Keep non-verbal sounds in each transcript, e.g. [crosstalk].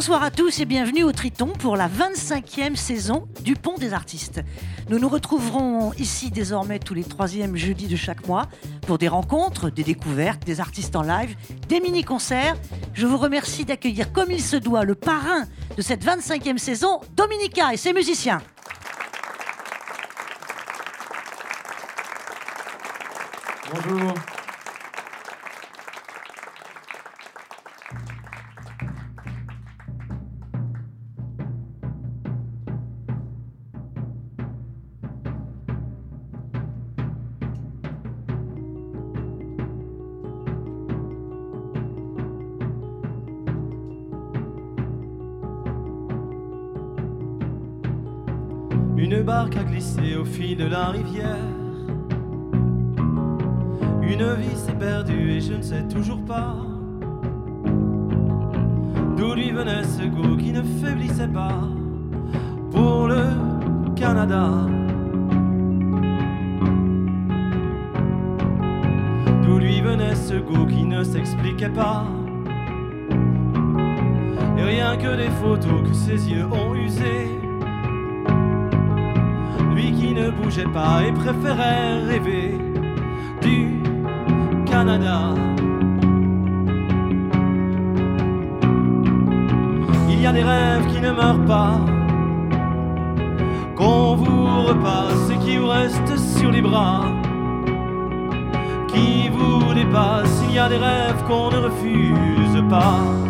Bonsoir à tous et bienvenue au Triton pour la 25e saison du Pont des artistes. Nous nous retrouverons ici désormais tous les troisièmes jeudis de chaque mois pour des rencontres, des découvertes, des artistes en live, des mini-concerts. Je vous remercie d'accueillir comme il se doit le parrain de cette 25e saison, Dominica et ses musiciens. Bonjour. De la rivière. Une vie s'est perdue et je ne sais toujours pas d'où lui venait ce goût qui ne faiblissait pas pour le Canada. D'où lui venait ce goût qui ne s'expliquait pas. Et rien que des photos que ses yeux ont usées. Ne bougeait pas et préférait rêver du Canada. Il y a des rêves qui ne meurent pas, qu'on vous repasse et qui vous restent sur les bras, qui vous dépassent. Il y a des rêves qu'on ne refuse pas.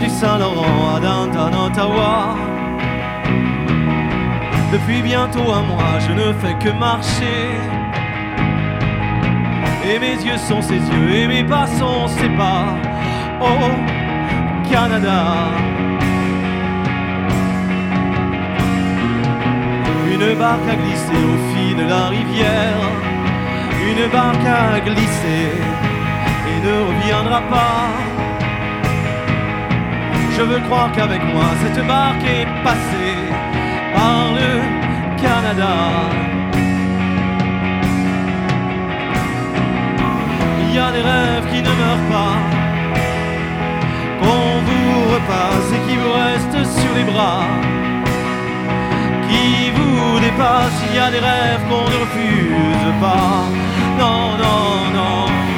Du Saint-Laurent à Downtown, Ottawa. Depuis bientôt un mois, je ne fais que marcher. Et mes yeux sont ses yeux, et mes pas sont ses pas. Oh, Canada. Une barque a glissé au fil de la rivière. Une barque a glissé et ne reviendra pas. Je veux croire qu'avec moi cette barque est passée par le Canada. Il y a des rêves qui ne meurent pas, qu'on vous repasse et qui vous restent sur les bras, qui vous dépassent. Il y a des rêves qu'on ne refuse pas. Non, non, non.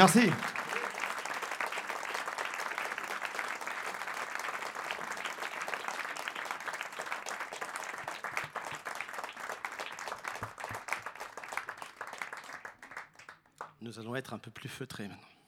Merci. Nous allons être un peu plus feutrés maintenant.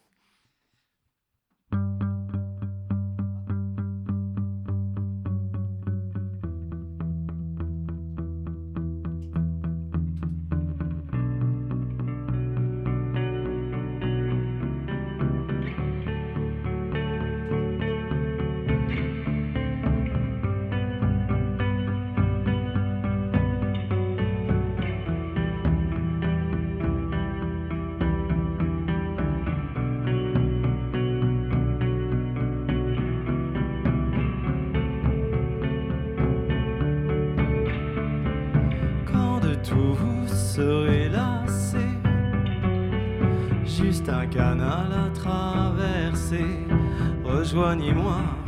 Rejoignez-moi.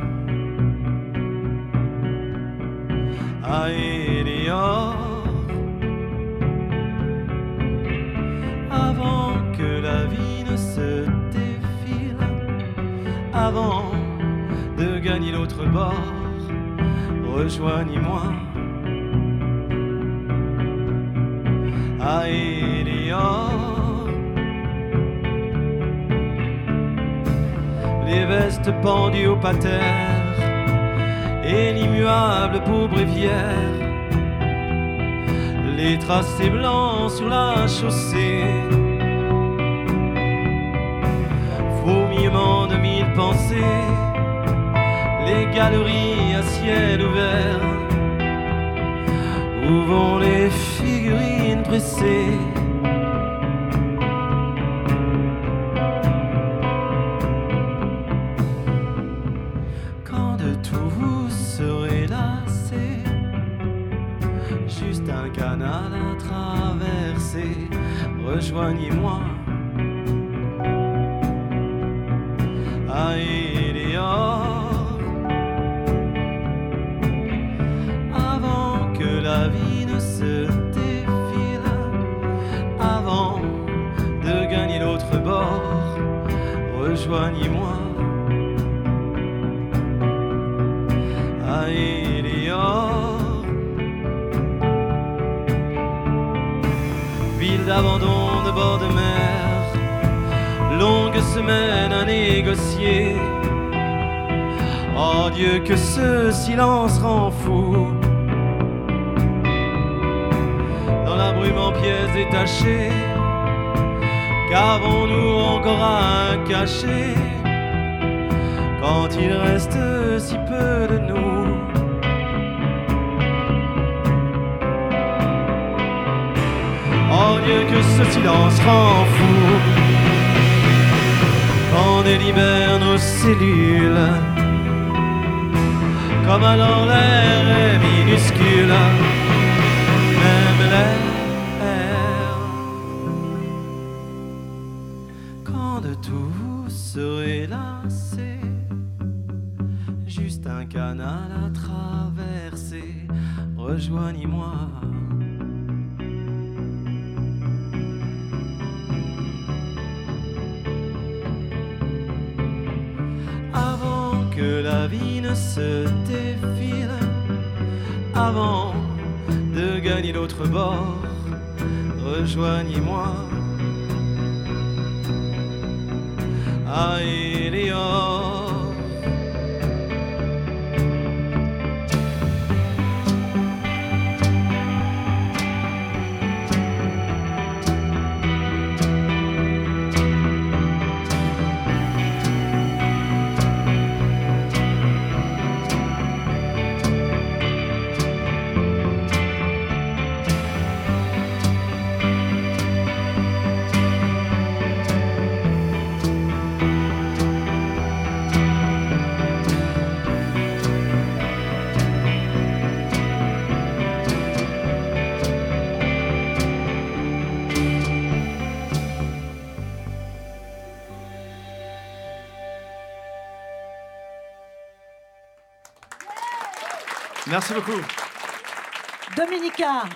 Et l'immuable pour bréviaire, les tracés blancs sur la chaussée, fourmillement de mille pensées, les galeries à ciel ouvert, où vont les figurines pressées? Rejoignez-moi.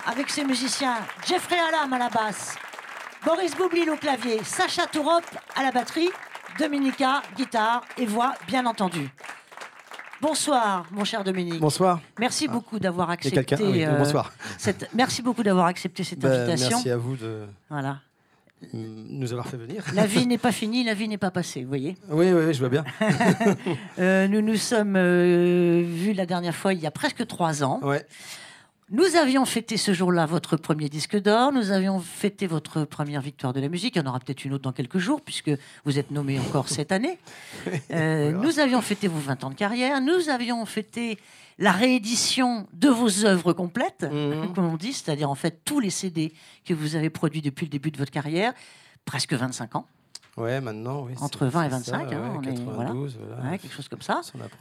Avec ses musiciens, Jeffrey Alam à la basse, Boris Boublil au clavier, Sacha Tourop à la batterie, Dominica, guitare et voix, bien entendu. Bonsoir, mon cher Dominique. Bonsoir. Merci beaucoup d'avoir accepté. Ah oui, euh, cette- Merci beaucoup d'avoir accepté cette Bah, invitation. merci à vous de Voilà. nous avoir fait venir. La vie [laughs] n'est pas finie, la vie n'est pas passée, vous voyez. Oui, oui, oui, je vois bien. [laughs] Euh, nous nous sommes euh, vus la dernière fois il y a presque trois ans. Ouais. Nous avions fêté ce jour-là votre premier disque d'or, nous avions fêté votre première victoire de la musique, il y en aura peut-être une autre dans quelques jours, puisque vous êtes nommé encore cette année. [laughs] Euh, nous avions fêté vos 20 ans de carrière, nous avions fêté la réédition de vos œuvres complètes, Mhm. comme on dit, c'est-à-dire en fait tous les CD que vous avez produits depuis le début de votre carrière, presque 25 ans. Ouais, maintenant, oui. Entre c'est- 20 et c'est ça, 25, hein, ouais, on est- voilà. 92. Ouais, quelque chose comme ça.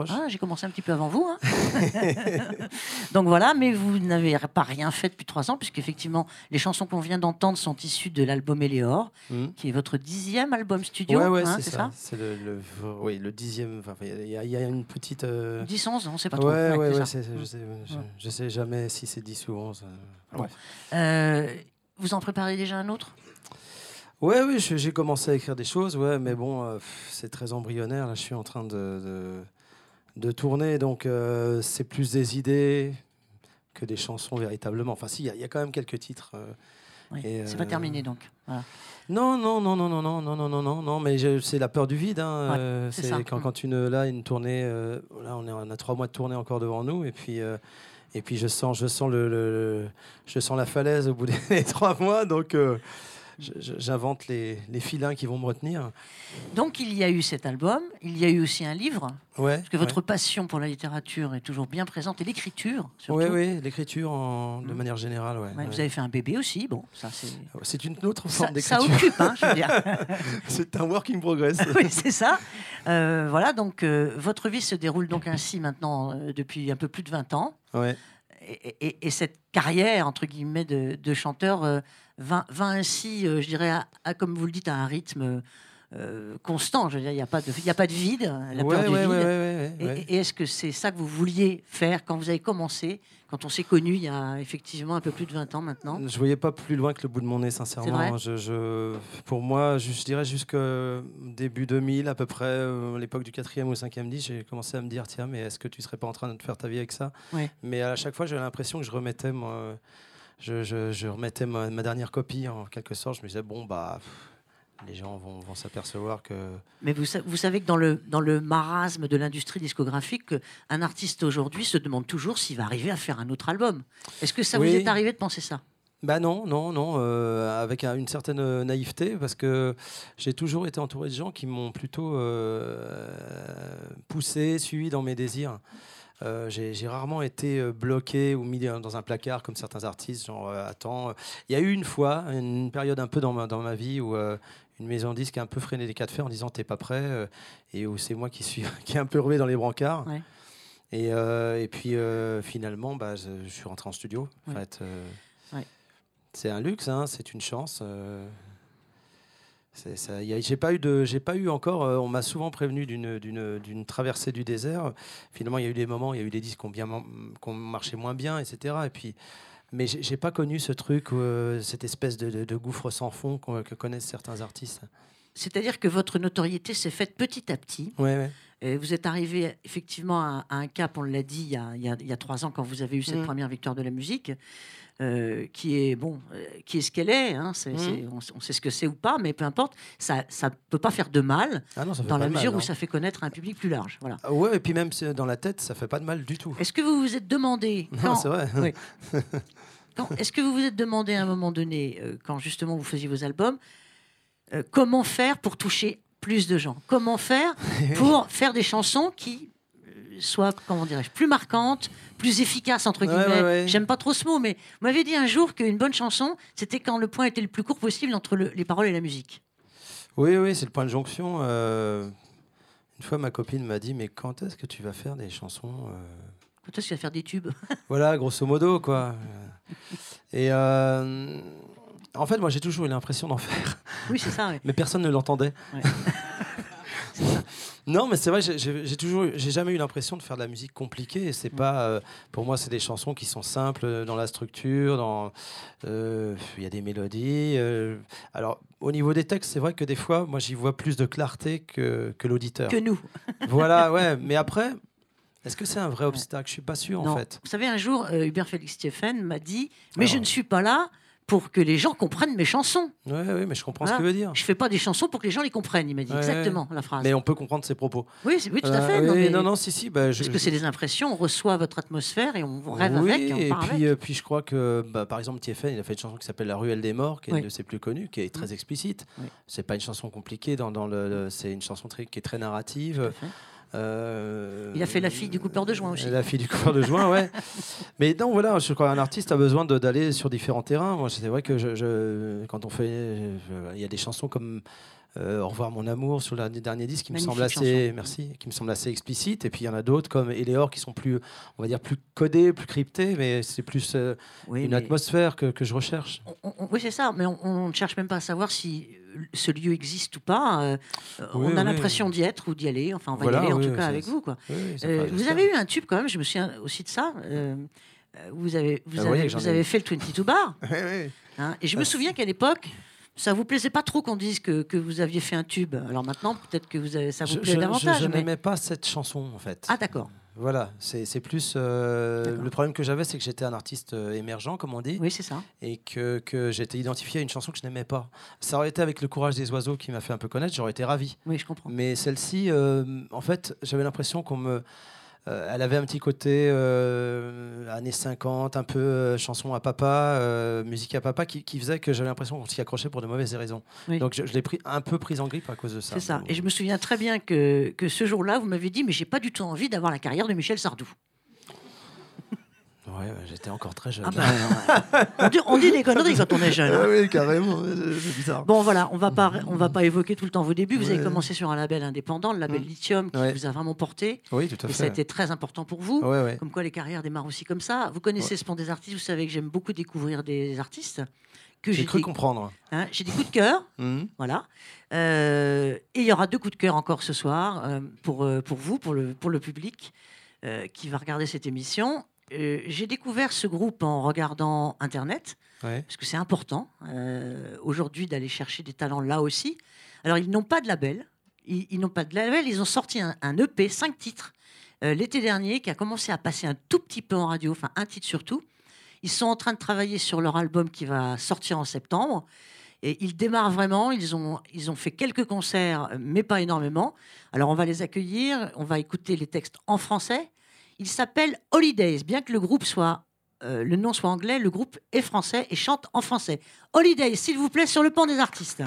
Ah, J'ai commencé un petit peu avant vous. hein. [laughs] Donc voilà, mais vous n'avez pas rien fait depuis trois ans, puisqu'effectivement, les chansons qu'on vient d'entendre sont issues de l'album Éléor, Mhm. qui est votre dixième album studio. Ouais, ouais, hein, c'est ça. C'est le, le- oui, le dixième. Il y, y a une petite. euh, 10, 11, on ne sait pas trop. ouais, Ouais, ouais, c'est ça. je, sais, je, je sais jamais si c'est 10 ou 11. euh, Bon. Euh, vous en préparez déjà un autre? Ouais, oui, j'ai commencé à écrire des choses, ouais, mais bon, euh, c'est très embryonnaire. Là, je suis en train de, de, de tourner, donc euh, c'est plus des idées que des chansons véritablement. Enfin, si, il y a- il y, a quand même quelques titres. euh, Oui, C'est pas terminé donc. Voilà. Non, non, non, non, non, non, non, non, non, non, non, mais c'est la peur du vide. Hein, Ouais, c'est quand, Mm. quand une là une tournée, là on, est, on a trois mois de tournée encore devant nous, et puis et puis je sens, je sens le, le- le- je sens la falaise au bout des [laughs] trois mois, donc j'invente les, les filins qui vont me retenir. Donc il y a eu cet album, il y a eu aussi un livre, Ouais. parce que votre passion pour la littérature est toujours bien présente, et l'écriture surtout. Oui, oui, l'écriture de Mm. manière générale, ouais. Vous avez fait un bébé aussi, bon, ça c'est... C'est une autre Ça, forme ça d'écriture. occupe, hein, je veux dire. [laughs] C'est un work in progress. [laughs] oui, c'est ça. Euh, voilà, donc euh, votre vie se déroule donc ainsi maintenant euh, depuis un peu plus de 20 ans. ouais. Et, et- et cette carrière, entre guillemets, de, de chanteur va, va ainsi, euh, je dirais, à, à, comme vous le dites, à un rythme euh, constant. Je veux dire, il n'y a, pas de- il y a pas de vide, la ouais, peur du ouais, vide. ouais, Et, et est-ce que c'est ça que vous vouliez faire quand vous avez commencé, quand on s'est connus il y a effectivement un peu plus de 20 ans maintenant? Je voyais pas plus loin que le bout de mon nez, sincèrement. vrai? Je, je- pour moi, je, je dirais jusqu'au début 2000, à peu près, euh, à l'époque du quatrième ou cinquième disque, j'ai commencé à me dire tiens, mais est-ce que tu serais pas en train de faire ta vie avec ça? Mais à chaque fois, j'avais l'impression que je remettais, moi, je, je- je remettais ma, ma dernière copie en quelque sorte. Je me disais bon bah. pff, Les gens vont, vont s'apercevoir que. Mais vous, sa- vous savez que dans le, dans le marasme de l'industrie discographique, un artiste aujourd'hui se demande toujours s'il va arriver à faire un autre album. Est-ce que ça Oui. vous est arrivé de penser ça? Bah non, non, non, euh, avec un- une certaine euh, naïveté, parce que j'ai toujours été entouré de gens qui m'ont plutôt euh, poussé, suivi dans mes désirs. Euh, j'ai rarement été euh, bloqué ou mis dans un placard comme certains artistes, genre euh, attends. Il y a eu une fois, une période un peu dans ma, dans ma vie où euh, une maison de disques a un peu freiné les cas de fer en disant t'es pas prêt, euh, et où c'est moi qui suis [laughs] qui est un peu rué dans les brancards. Ouais. Et, euh, et puis euh, finalement, bah, je, suis rentré en studio. En Ouais. fait, euh, Ouais. c'est un luxe, hein, c'est une chance. euh, c'est- ça- y a- J'ai pas eu de, j'ai pas eu encore. euh, on m'a souvent prévenu d'une traversée du désert. Finalement, il y a eu des moments, il y a eu des disques qui ont bien man- qui ont marché moins bien, etc. Et puis, mais j'ai pas connu ce truc, euh, cette espèce de, de- de gouffre sans fond que connaissent certains artistes. C'est-à-dire que votre notoriété s'est faite petit à petit. Ouais, ouais. Et vous êtes arrivé effectivement à, à un cap, on l'a dit, il y, a, il y a- trois ans quand vous avez eu cette Mm. première victoire de la musique, euh, qui est bon, euh, qui est ce qu'elle est. hein, c'est- Mm. c'est- on, on sait ce que c'est ou pas, mais peu importe. Ça, ça peut pas faire de mal Ah non, dans la mal, mesure où non. ça fait connaître un public plus large. Voilà. Ah Ouais, et puis même dans la tête, ça fait pas de mal du tout. Est-ce que vous vous êtes demandé [laughs] Non, c'est vrai. Oui. [laughs] quand- est-ce que vous vous êtes demandé à un moment donné, euh, quand justement vous faisiez vos albums, comment faire pour toucher plus de gens? Comment faire [laughs] pour faire des chansons qui euh, soient, comment dirais-je, plus marquantes, plus efficaces entre guillemets. ouais, ouais. J'aime pas trop ce mot, mais vous m'avez dit un jour qu'une bonne chanson, c'était quand le point était le plus court possible entre le- les paroles et la musique. Oui, oui, c'est le point de jonction. euh, Une fois, ma copine m'a dit, mais quand est-ce que tu vas faire des chansons euh, Quand est-ce qu'il va faire des tubes? [laughs] Voilà, grosso modo, quoi. Et euh, en fait, moi, j'ai toujours eu l'impression d'en faire, Oui, c'est ça. ouais. [laughs] mais personne ne l'entendait. Ouais. [laughs] [laughs] non, mais c'est vrai, j'ai- toujours, j'ai jamais eu l'impression de faire de la musique compliquée. Et Mm. c'est pas, euh, pour moi, c'est des chansons qui sont simples dans la structure, dans, euh, il y a des mélodies. euh, alors, au niveau des textes, c'est vrai que des fois, moi, j'y vois plus de clarté que, que l'auditeur. Que nous. [laughs] Voilà, ouais. Mais après, est-ce que c'est un vrai obstacle? Je suis pas sûr, Non. en fait. Vous savez, un jour, Hubert Félix Stéphane m'a dit Mais je ne suis pas là pour que les gens comprennent mes chansons. Ouais, ouais, mais je comprends Voilà. ce que veut dire. Je fais pas des chansons pour que les gens les comprennent. Il m'a dit Ouais, exactement la phrase. Mais on peut comprendre ses propos. Oui, oui, tout à Euh, fait. oui, non, mais- non, non, si, si. Bah, je, Parce que c'est des impressions, on reçoit votre atmosphère et on rêve oui, avec et on et part puis, avec. euh, puis je crois que, bah, par exemple, TFN, il a fait une chanson qui s'appelle La Ruelle des Morts, qui est Oui. une de ses plus connues, qui est très explicite. Oui. C'est pas une chanson compliquée, dans, dans le, le- c'est une chanson très, qui est très narrative. Tout à fait. Euh, Il a fait La fille du coupeur de joint aussi. La fille du coupeur de joint, ouais. [laughs] Mais non, voilà, je crois qu'un artiste a besoin d'aller sur différents terrains. Moi, c'est vrai que je, je- quand on fait. Il y a des chansons comme euh, Au revoir mon amour sur le dernier disque qui me semble assez chanson. merci, qui me semble assez explicite. Et puis il y en a d'autres comme Eleor qui sont plus, on va dire plus codés, plus cryptés, mais c'est plus euh, Oui, une atmosphère que, que je recherche. on- on- oui, c'est ça, mais on ne cherche même pas à savoir si euh, ce lieu existe ou pas. euh, Oui, on a oui. l'impression d'y être ou d'y aller. Enfin, on va Voilà, y aller en tout cas avec vous. Quoi. Vous avez eu un tube quand même, je me souviens aussi de ça. vous avez, vous Ah, voyez avez, vous fait le 22 bar. [laughs] Hein, et je Ah, me c'est- souviens qu'à l'époque, ça vous plaisait pas trop qu'on dise que, que vous aviez fait un tube. Alors maintenant, peut-être que vous avez, ça vous Je, plaît je- davantage. je- je mais- n'aimais pas cette chanson en fait. Ah d'accord. Voilà, c'est plus. euh, le problème que j'avais, c'est que j'étais un artiste euh, émergent, comme on dit, Oui, c'est ça. et que, que j'étais identifié à une chanson que je n'aimais pas. Ça aurait été avec Le courage des oiseaux qui m'a fait un peu connaître, j'aurais été ravi. Oui, je comprends. Mais celle-ci, euh, en fait, j'avais l'impression qu'on me. Euh, elle avait un petit côté euh, années 50, un peu euh, chanson à papa, musique à papa, qui, qui faisait que j'avais l'impression qu'on s'y accrochait pour de mauvaises raisons. Oui. Donc je, je l'ai pris un peu prise en grippe à cause de ça. C'est ça. Et je me souviens très bien que, que ce jour-là, vous m'avez dit, mais j'ai pas du tout envie d'avoir la carrière de Michel Sardou. Ouais, j'étais encore très jeune. Ah bah, ouais. on, dit, on dit des conneries quand on est jeune. hein. Ah oui, carrément, c'est bizarre. Bon voilà, on va pas on va pas évoquer tout le temps vos débuts. Vous avez commencé sur un label indépendant, le label Mm. Lithium, qui Ouais. vous a vraiment porté. Oui, tout à Et fait. ça a été très important pour vous. Ouais, ouais. Comme quoi les carrières démarrent aussi comme ça. Vous connaissez ce pont des artistes, vous savez que j'aime beaucoup découvrir des artistes. Que J'ai cru des, comprendre. hein, j'ai des coups de cœur, [laughs] Mhm. voilà. Euh, et il y aura deux coups de cœur encore ce soir euh, pour, euh, pour vous, pour le, pour le public euh, qui va regarder cette émission. Euh, j'ai découvert ce groupe en regardant Internet Ouais. parce que c'est important euh, aujourd'hui d'aller chercher des talents là aussi. Alors, ils n'ont pas de label. Ils, ils n'ont pas de label. Ils ont sorti un, un EP, cinq titres, euh, l'été dernier, qui a commencé à passer un tout petit peu en radio, enfin un titre surtout. Ils sont en train de travailler sur leur album qui va sortir en septembre. Et ils démarrent vraiment. Ils ont, ils ont fait quelques concerts, mais pas énormément. Alors, on va les accueillir. On va écouter les textes en français. Il s'appelle Holidays. Bien que le groupe soit euh, le nom soit anglais, le groupe est français et chante en français. Holiday, s'il vous plaît, sur le pont des artistes.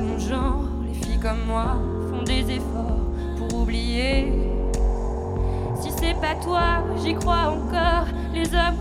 Les filles comme moi font des efforts pour oublier. Si c'est pas toi, j'y crois encore. Les hommes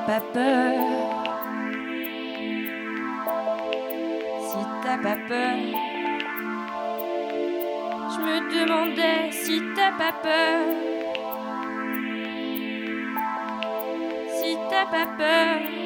Si t'as pas peur, si t'as pas peur, je me demandais si t'as pas peur, si t'as pas peur.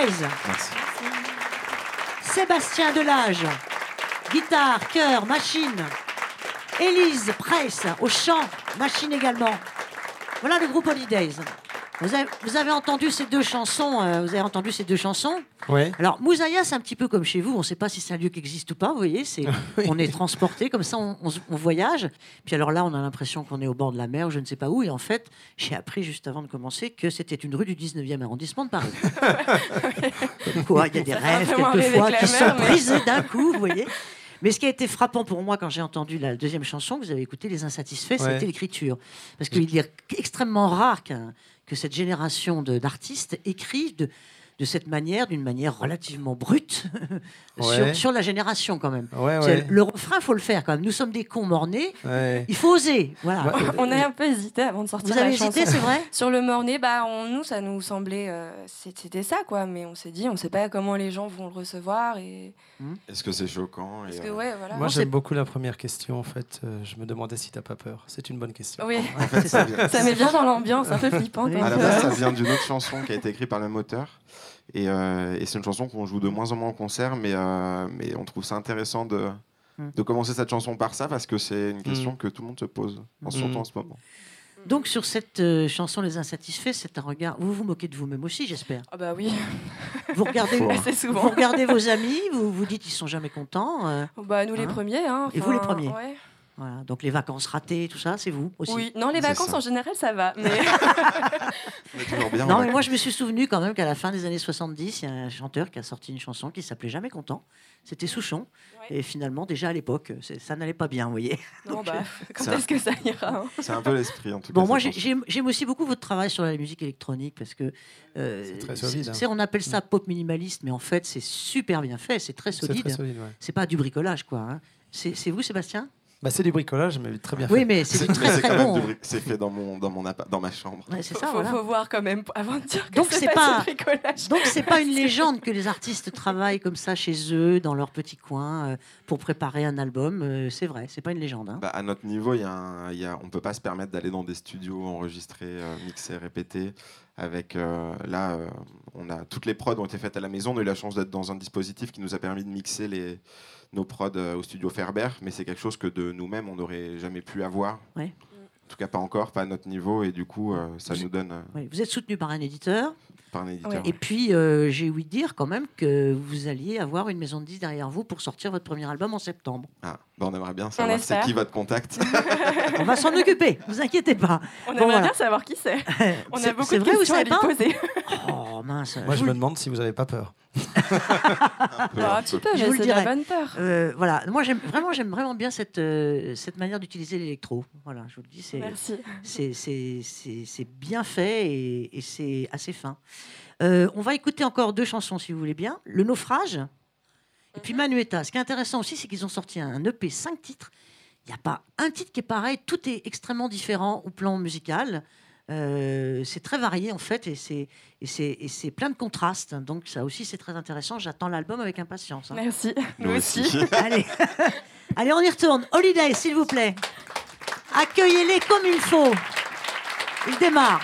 Merci. Sébastien Delage, guitare, chœur, machine. Élise Presse, au chant, machine également. Voilà le groupe Holidays. Vous avez, vous avez entendu ces deux chansons euh, Vous avez entendu ces deux chansons Ouais. Alors Moussaïa, c'est un petit peu comme chez vous. On ne sait pas si c'est un lieu qui existe ou pas. Vous voyez, c'est [laughs] on est transporté comme ça, on, on se- on voyage. Puis alors là, on a l'impression qu'on est au bord de la mer ou je ne sais pas où. Et en fait, j'ai appris juste avant de commencer que c'était une rue du 19e arrondissement de Paris. [laughs] Quoi, il y a des Ça rêves quelquefois qui sont brisés d'un coup, vous voyez. [laughs] Mais ce qui a été frappant pour moi quand j'ai entendu la deuxième chanson que vous avez écoutée, Les Insatisfaits, Ouais. c'était l'écriture. Parce qu'il est extrêmement rare que cette génération d'artistes écrivent de, de cette manière, d'une manière relativement brute, [laughs] Ouais. sur, sur la génération quand même. Ouais, C'est- ouais. Le refrain, faut le faire quand même. Nous sommes des cons mornés, ouais. il faut oser. Voilà. Ouais. [laughs] On a un peu hésité avant de sortir Vous avez la hésité, c'est vrai [laughs] Sur le morné, bah, on- nous, ça nous semblait. euh, C'était ça, quoi. Mais on s'est dit, on sait pas comment les gens vont le recevoir. Et... Est-ce que c'est choquant et, Parce que, euh, ouais, voilà. Moi, j'aime beaucoup la première question, en fait. Euh, je me demandais si t'as pas peur. C'est une bonne question. Oui, En fait, ça met bien dans l'ambiance, un peu flippant. Oui. À la base, ça vient d'une autre chanson qui a été écrite par le même auteur. Et, euh, et c'est une chanson qu'on joue de moins en moins en concert, mais, euh, mais on trouve ça intéressant de, Mm. de commencer cette chanson par ça parce que c'est une question Mm. que tout le monde se pose, en Mm. surtout en ce moment. Donc sur cette euh, chanson Les Insatisfaits, c'est un regard. Vous vous moquez de vous-même aussi, j'espère. Ah bah oui, Vous regardez, [laughs] assez vous souvent. regardez vos amis, vous vous dites ils sont jamais contents. euh, Bah nous les Hein premiers. Hein, Et vous, les premiers ouais. Voilà. Donc les vacances ratées, tout ça, c'est vous aussi. Oui, non, les vacances en général ça va. Mais [laughs] On est toujours bien. Non, mais moi je me suis souvenu quand même qu'à la fin des années 70, il y a un chanteur qui a sorti une chanson qui s'appelait Jamais content. C'était Souchon. Ouais. Et finalement, déjà à l'époque, ça n'allait pas bien, vous voyez. [laughs] non, bah, quand Ça- est-ce que ça ira hein C'est un peu l'esprit en tout Bon, cas. moi j'ai- chanson. j'aime aussi beaucoup votre travail sur la musique électronique parce que euh, C'est très solide, hein. on appelle ça pop minimaliste, mais en fait c'est super bien fait, c'est très solide. ouais. C'est pas du bricolage, quoi. hein. C'est vous, Sébastien? Bah, c'est du bricolage, mais très bien Oui, fait. mais c'est du mais très c'est très quand même bon. c'est fait dans, mon, dans, mon dans ma chambre. Ouais, c'est faut, ça, faut- voilà. faut voir quand même avant de dire que Donc, c'est pas, du bricolage. Donc c'est pas une [laughs] légende que les artistes travaillent comme ça chez eux, dans leur petit coin, euh, pour préparer un album. Euh, c'est vrai, c'est pas une légende. hein. Bah, à notre niveau, il y a un- y a- on ne peut pas se permettre d'aller dans des studios, enregistrer, euh, mixer, répéter. Avec, euh, là, euh, on a, toutes les prods ont été faites à la maison. On a eu la chance d'être dans un dispositif qui nous a permis de mixer les, nos prods euh, au studio Ferber. Mais c'est quelque chose que de nous-mêmes, on n'aurait jamais pu avoir. Ouais. En tout cas, pas encore, pas à notre niveau. Et du coup, euh, ça Vous- nous donne euh, Oui, vous êtes soutenu par un éditeur, par un éditeur. Ouais. et puis euh, j'ai ouï dire quand même que vous alliez avoir une maison de 10 derrière vous pour sortir votre premier album en septembre. Ah, on aimerait bien savoir c'est qui votre contact. [laughs] On va s'en occuper, vous inquiétez pas. On Bon, aimerait voilà. bien savoir qui c'est. [laughs] On C'est- a beaucoup c'est de vrai, vous questions à savez lui poser. [laughs] Oh mince. Moi, je vous me demande si vous avez pas peur. Un peu, Alors, un un petit peu. peu, Je mais vous le c'est de la bonne peur. Euh, voilà, moi j'aime vraiment, j'aime vraiment bien cette, euh, cette manière d'utiliser l'électro. Voilà, je vous le dis, c'est, bien fait et, et c'est assez fin. Euh, on va écouter encore deux chansons si vous voulez bien. Le naufrage et puis Manueta. Ce qui est intéressant aussi, c'est qu'ils ont sorti un EP 5 titres. Il n'y a pas un titre qui est pareil, tout est extrêmement différent au plan musical. Euh, c'est très varié en fait et c'est, et, c'est, et c'est plein de contrastes. Donc ça aussi c'est très intéressant. J'attends l'album avec impatience. hein. Merci. Nous aussi. [laughs] Allez. Allez, on y retourne. Holiday, s'il vous plaît. Accueillez-les comme il faut. Il démarre.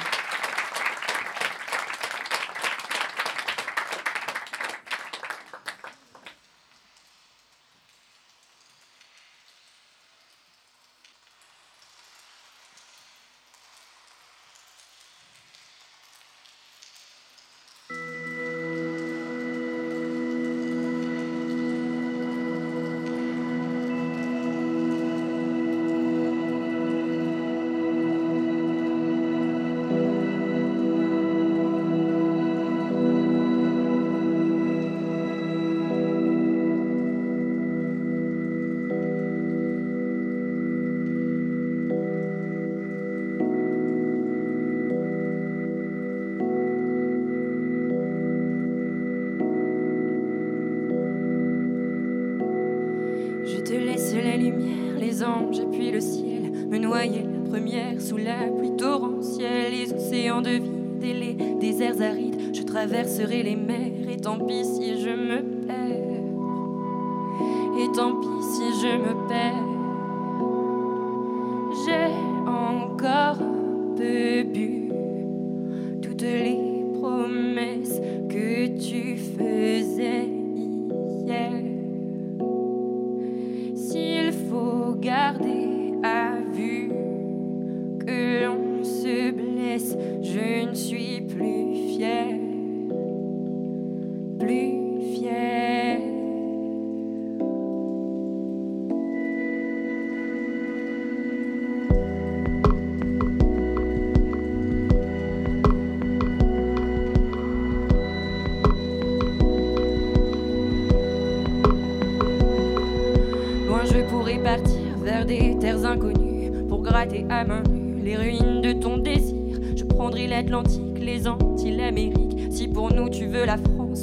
traverserai les mers, et tant pis si je me perds. Et tant pis si je me perds.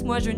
Moi, je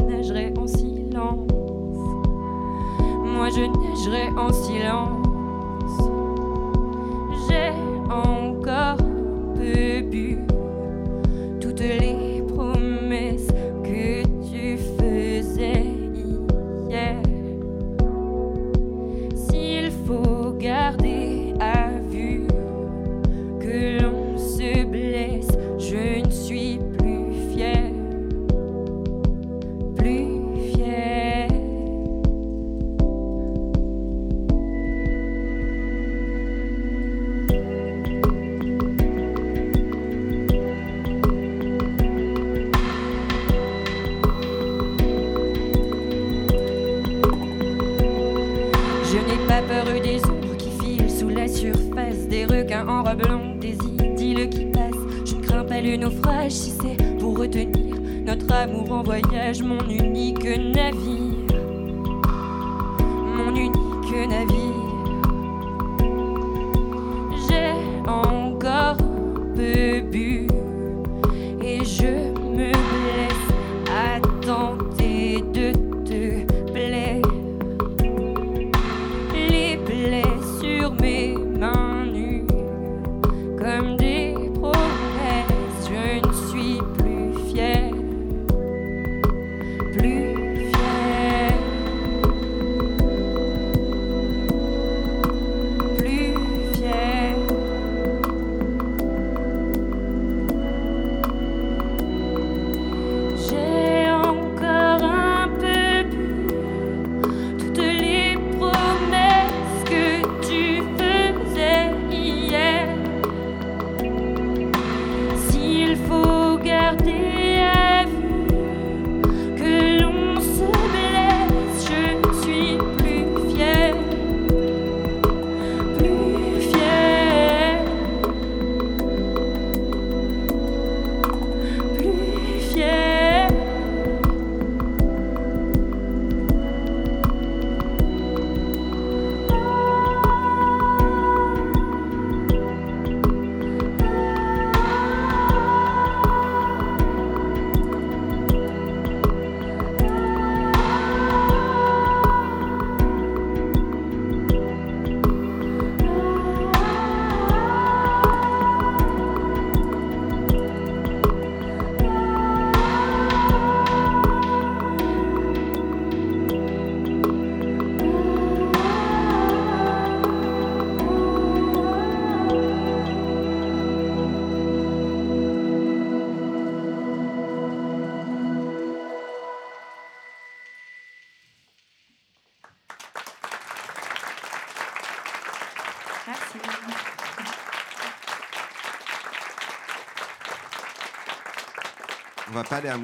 pas aller à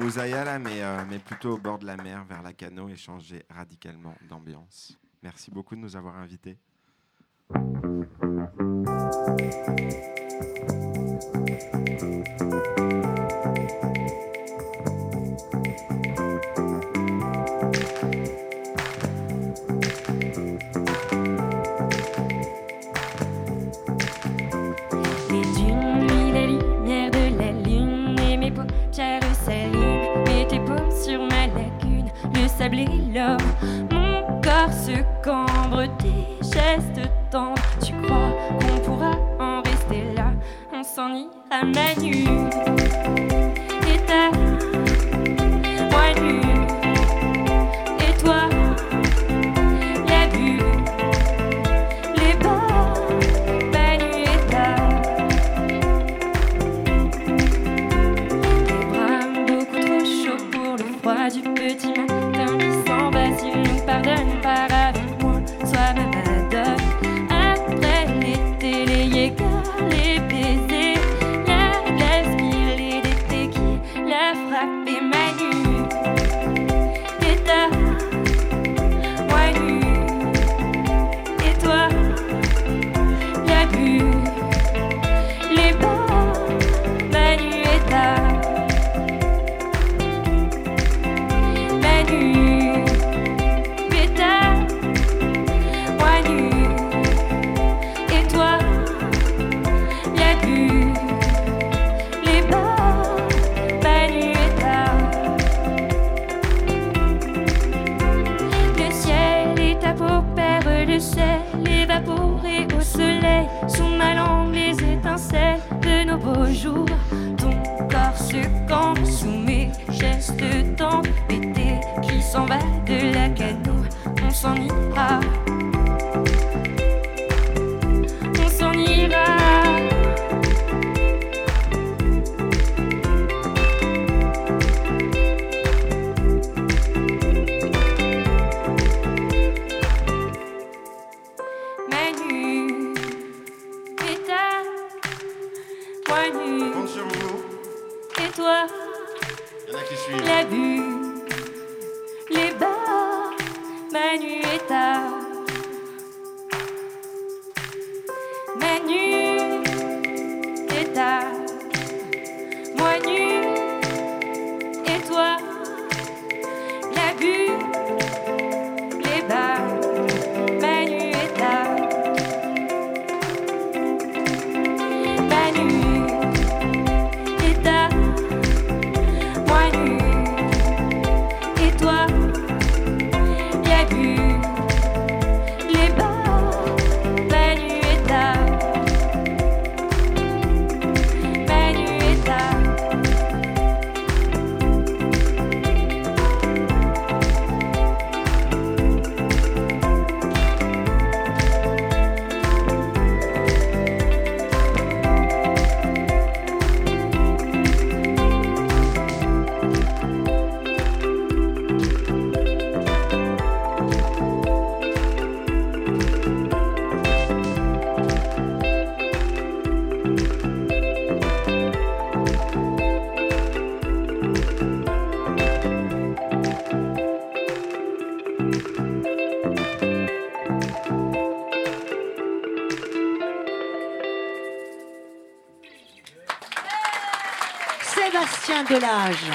là, mais, euh, mais plutôt au bord de la mer, vers la Cano, et changer radicalement d'ambiance. Merci beaucoup de nous avoir invités.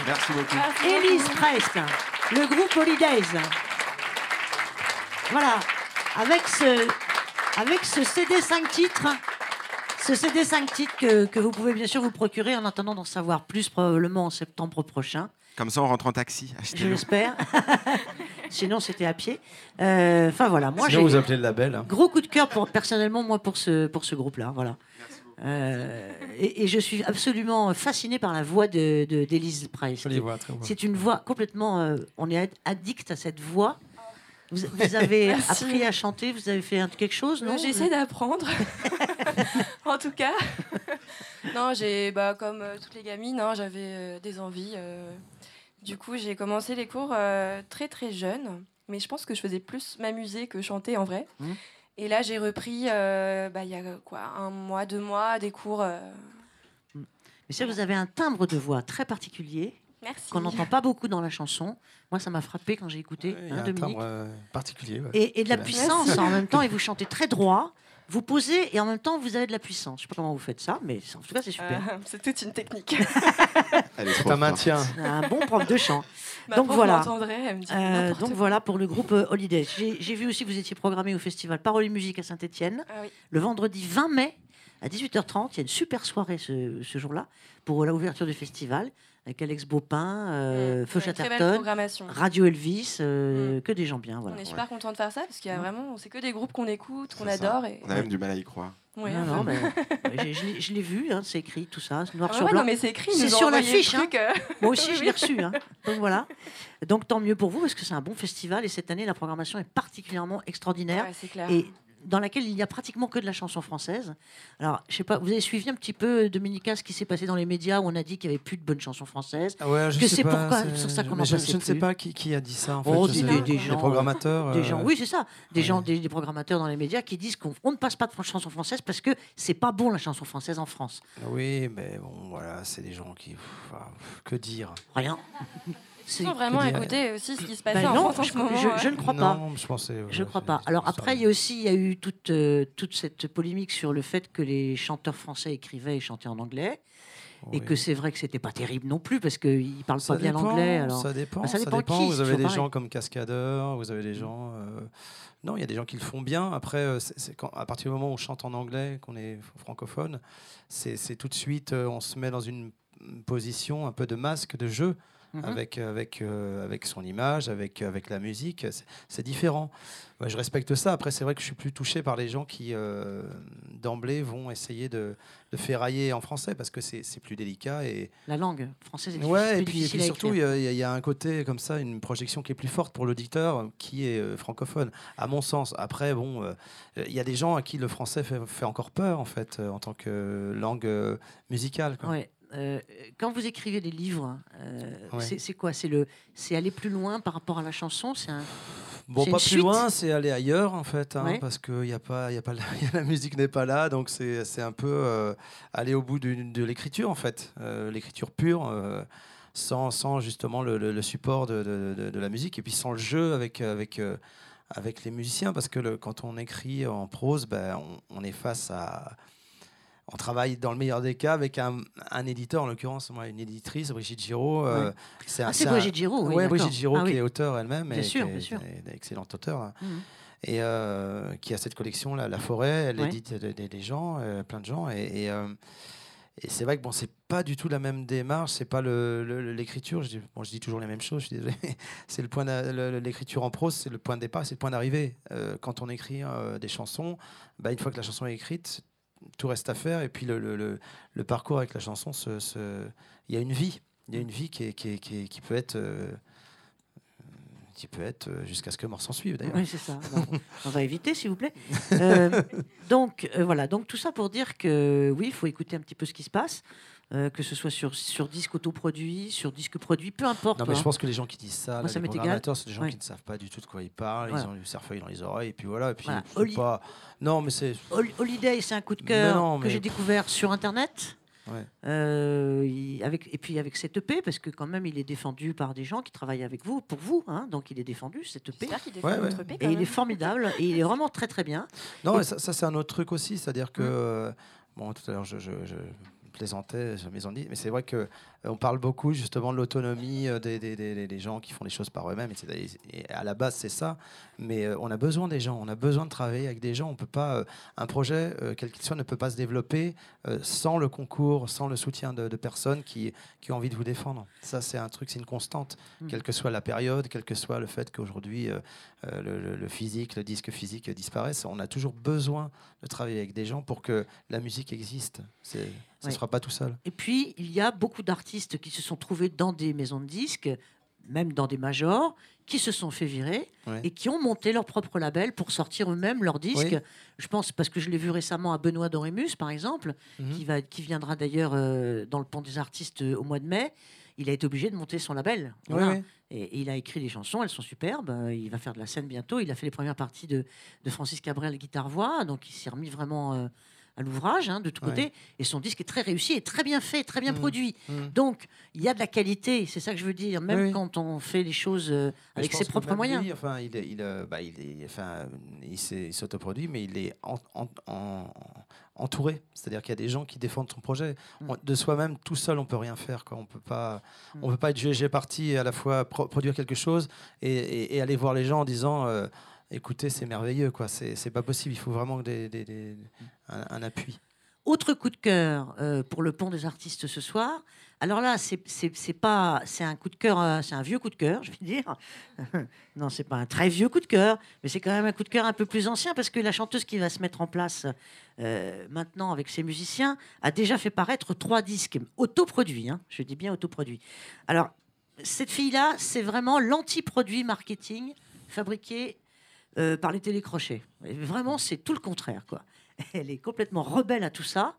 Merci beaucoup. Élise Presque, le groupe Holidays. Voilà, avec ce, avec ce CD 5 titres, ce CD 5 titres que, que vous pouvez bien sûr vous procurer en attendant d'en savoir plus probablement en septembre prochain. Comme ça, on rentre en taxi. Je l'espère. [laughs] Sinon, c'était à pied. Euh, Enfin voilà, moi Sinon, vous appelez le label. hein. gros coup de cœur pour personnellement moi pour ce pour ce groupe-là. Voilà. Euh, et, et je suis absolument fasciné par la voix de de- Price. C'est une voix complètement. euh, on est addict à cette voix. Vous, vous avez [laughs] appris à chanter, vous avez fait quelque chose, non? J'essaie d'apprendre. [laughs] en tout cas. [laughs] non, j'ai, bah, comme euh, toutes les gamines, hein, j'avais euh, des envies. euh. Du coup, j'ai commencé les cours euh, très très jeune. Mais je pense que je faisais plus m'amuser que chanter en vrai. Mhm. Et là, j'ai repris, euh, bah, il y a quoi, un mois, deux mois, des cours. euh. Mais ça, vous avez un timbre de voix très particulier Merci. qu'on n'entend pas beaucoup dans la chanson. Moi, ça m'a frappé quand j'ai écouté, Ouais, il y a hein, un timbre euh, particulier. ouais. Et, et de la Merci. puissance en même temps, et vous chantez très droit. Vous posez et en même temps vous avez de la puissance. Je sais pas comment vous faites ça, mais en tout cas c'est super. Euh, c'est toute une technique. [laughs] C'est un maintien. Un bon prof de chant. [laughs] Ma Donc voilà. elle me dit Euh, donc quoi. voilà pour le groupe euh, Holiday. J'ai vu aussi que vous étiez programmé au festival Parole et Musique à Saint-Etienne Ah oui. le vendredi 20 mai à 18h30. Il y a une super soirée ce, ce jour-là pour la ouverture du festival avec Alex Baupin, euh, Mm. Feu Ouais, Chatterton. Radio Elvis, euh, que des gens bien. Voilà. On est super content de faire ça parce qu'il y a Mm. vraiment, c'est que des groupes qu'on écoute, qu'on adore. Et... On a même du mal à y croire. Ouais. Non, non, mais, [laughs] ouais, j'ai- je l'ai- vu, hein, c'est écrit, tout ça, noir Ah sur ouais, blanc. non, mais c'est écrit. C'est sur l'affiche, le truc, euh, Moi aussi, je l'ai [laughs] reçu. hein. Donc voilà. Donc tant mieux pour vous, parce que c'est un bon festival et cette année, la programmation est particulièrement extraordinaire ouais, c'est clair. et dans laquelle il n'y a pratiquement que de la chanson française. Alors, je sais pas, vous avez suivi un petit peu, Dominica, ce qui s'est passé dans les médias où on a dit qu'il n'y avait plus de bonnes chansons françaises. Ah ouais, je Que c'est pourquoi c'est- sur ça qu'on en je, je ne sais pas qui, qui a dit ça en fait. Oh, des- des- des gens, programmateurs. Des euh, gens, oui, c'est ça. Des ouais. gens, des, des programmateurs dans les médias qui disent qu'on on ne passe pas de chanson française parce que c'est pas bon la chanson française en France. Oui, mais bon, voilà, c'est des gens qui. pff, que dire Rien. Ils sont vraiment écouter aussi ce qui se Ben passait en non, France en je, ce moment. je- je ne crois pas. Non, je pensais. Je ouais, crois c'est- pas. Alors après, il y a aussi il y a eu toute, euh, toute cette polémique sur le fait que les chanteurs français écrivaient et chantaient en anglais, et oui. que c'est vrai que c'était pas terrible non plus parce qu'ils parlent Ça pas bien dépend, l'anglais. Alors Ça dépend. Bah, ça ça dépend dépend. qui, vous avez des pareil. gens comme Cascadeur, vous avez des gens. euh, Non, il y a des gens qui le font bien. Après, euh, quand, à partir du moment où on chante en anglais, qu'on est francophone, c'est c'est tout de suite, euh, on se met dans une position un peu de masque, de jeu. Mhm. avec, avec, euh, avec son image, avec, avec la musique. C'est- différent. Je respecte ça. Après, c'est vrai que je suis plus touché par les gens qui, euh, d'emblée, vont essayer de, de ferrailler en français parce que c'est plus délicat. Et, La langue française est difficile- ouais, plus et puis, et surtout, il y, a- y un côté comme ça, une projection qui est plus forte pour l'auditeur qui est euh, francophone, à mon sens. Après, bon, il y a des gens à qui le français fait, fait encore peur, en fait, en tant que langue musicale. quoi. Ouais. Euh, quand vous écrivez des livres, euh, Ouais. c'est quoi? C'est le, c'est aller plus loin par rapport à la chanson? C'est un. Bon, pas plus loin, c'est aller ailleurs en fait, hein, Ouais. parce que y a pas, y a pas, la, [laughs] musique n'est pas là, donc c'est c'est un peu euh, aller au bout de l'écriture en fait, euh, l'écriture pure, euh, sans, sans justement le, le- le support de, de- de- de la musique, et puis sans le jeu avec, avec, avec les musiciens, parce que le- quand on écrit en prose, ben, on, on est face à... On travaille dans le meilleur des cas avec un, un éditeur, en l'occurrence, moi, une éditrice, Brigitte Giraud. euh, c'est Ah, Brigitte Giraud, oui, Ouais. Brigitte Giraud, Ah qui est auteur elle-même, Bien et sûr, qui est bien sûr. une excellente auteure. là Mhm. et euh, qui a cette collection là, La Forêt, elle Ouais. édite des, des- des gens, euh, plein de gens, et, et, euh, et c'est vrai que bon, c'est pas du tout la même démarche, c'est pas l'écriture. Je dis, bon, je dis toujours les mêmes choses. Je suis désolé. [laughs] c'est le point, l'écriture en prose, c'est le point de départ, c'est le point d'arrivée. Euh, quand on écrit euh, des chansons, bah, une fois que la chanson est écrite, tout reste à faire, et puis le, le- le- le parcours avec la chanson, se- se- il y a une vie, il y a une vie qui, est- qui, est- qui est- qui peut être euh, qui peut être euh, jusqu'à ce que mort s'en suive d'ailleurs. Oui, c'est ça. [laughs] Bon, on va éviter, s'il vous plaît. Euh, donc, euh, voilà. Donc, tout ça pour dire que oui, il faut écouter un petit peu ce qui se passe, euh, que ce soit sur, sur disque autoproduit, sur disque produit, peu importe. Non, mais hein. je pense que les gens qui disent ça, Moi, là, ça les programmateurs, c'est des gens Ouais. qui ne savent pas du tout de quoi ils parlent. Voilà. Ils ont du cerfeuil dans les oreilles, et puis voilà. Et puis, Voilà. faut Oli- pas... Non, mais c'est. Hol- Holiday, c'est un coup de cœur Mais non, que j'ai découvert sur Internet. Ouais. Euh, il- avec, et puis avec cette EP, parce que quand même, il est défendu par des gens qui travaillent avec vous, pour vous. hein, donc, il est défendu, cette EP. Ouais, ouais. EP, Et il est formidable, et il est vraiment très très bien. Non, Et- mais ça, ça, c'est un autre truc aussi. C'est-à-dire que. Mm. euh, Bon, tout à l'heure, je, je, je plaisantais sur mes ondes, mais c'est vrai que on parle beaucoup justement de l'autonomie euh, des, des, des- des gens qui font les choses par eux-mêmes. Et, à la base, c'est ça. Mais euh, on a besoin des gens. On a besoin de travailler avec des gens. On peut pas. euh, un projet, euh, quel qu'il soit, ne peut pas se développer euh, sans le concours, sans le soutien de, de personnes qui, qui ont envie de vous défendre. Ça, c'est un truc, c'est une constante, Mm. quelle que soit la période, quel que soit le fait qu'aujourd'hui euh, euh, le, physique, le disque physique disparaissent. On a toujours besoin de travailler avec des gens pour que la musique existe. Ça ne Oui. sera pas tout seul. Et puis, il y a beaucoup d'artistes qui se sont trouvés dans des maisons de disques, même dans des majors, qui se sont fait virer Ouais. et qui ont monté leur propre label pour sortir eux-mêmes leurs disques. Oui. Je pense, parce que je l'ai vu récemment à Benoît Dorémus, par exemple, Mhm. qui, va, qui viendra d'ailleurs euh, dans le Pont des Artistes euh, au mois de mai. Il a été obligé de monter son label. Ouais, Voilà. ouais. Et, et il a écrit des chansons, elles sont superbes. Euh, Il va faire de la scène bientôt. Il a fait les premières parties de, de Francis Cabrel guitare-voix, donc il s'est remis vraiment euh, à l'ouvrage hein, de tout Ouais. côté. Et son disque est très réussi et très bien fait, très bien Mhm. produit. Mhm. Donc il y a de la qualité, c'est ça que je veux dire, même Oui, oui. quand on fait les choses euh, avec ses propres moyens. lui, enfin, il, il, euh, bah, il, enfin, il s'autoproduit, mais il est en- en- en- entouré. C'est-à-dire qu'il y a des gens qui défendent son projet. Mm. On- de soi-même, tout seul, on peut rien faire. Quoi. On peut pas, on peut pas être GG parti à la fois pro- produire quelque chose et, et- et aller voir les gens en disant. euh, Écoutez, c'est merveilleux, quoi. C'est pas possible. Il faut vraiment un, appui. Autre coup de cœur euh, pour le pont des artistes ce soir. Alors là, c'est pas, c'est un coup de cœur, euh, c'est un vieux coup de cœur, [laughs] je vais dire. [laughs] non, c'est pas un très vieux coup de cœur, mais c'est quand même un coup de cœur un peu plus ancien parce que la chanteuse qui va se mettre en place euh, maintenant avec ses musiciens a déjà fait paraître trois disques autoproduits. hein. je dis bien autoproduits. Alors cette fille-là, c'est vraiment l'anti-produit marketing fabriqué euh, par les télécrochets. Et Vraiment, c'est tout le contraire, quoi. [laughs] Elle est complètement rebelle à tout ça.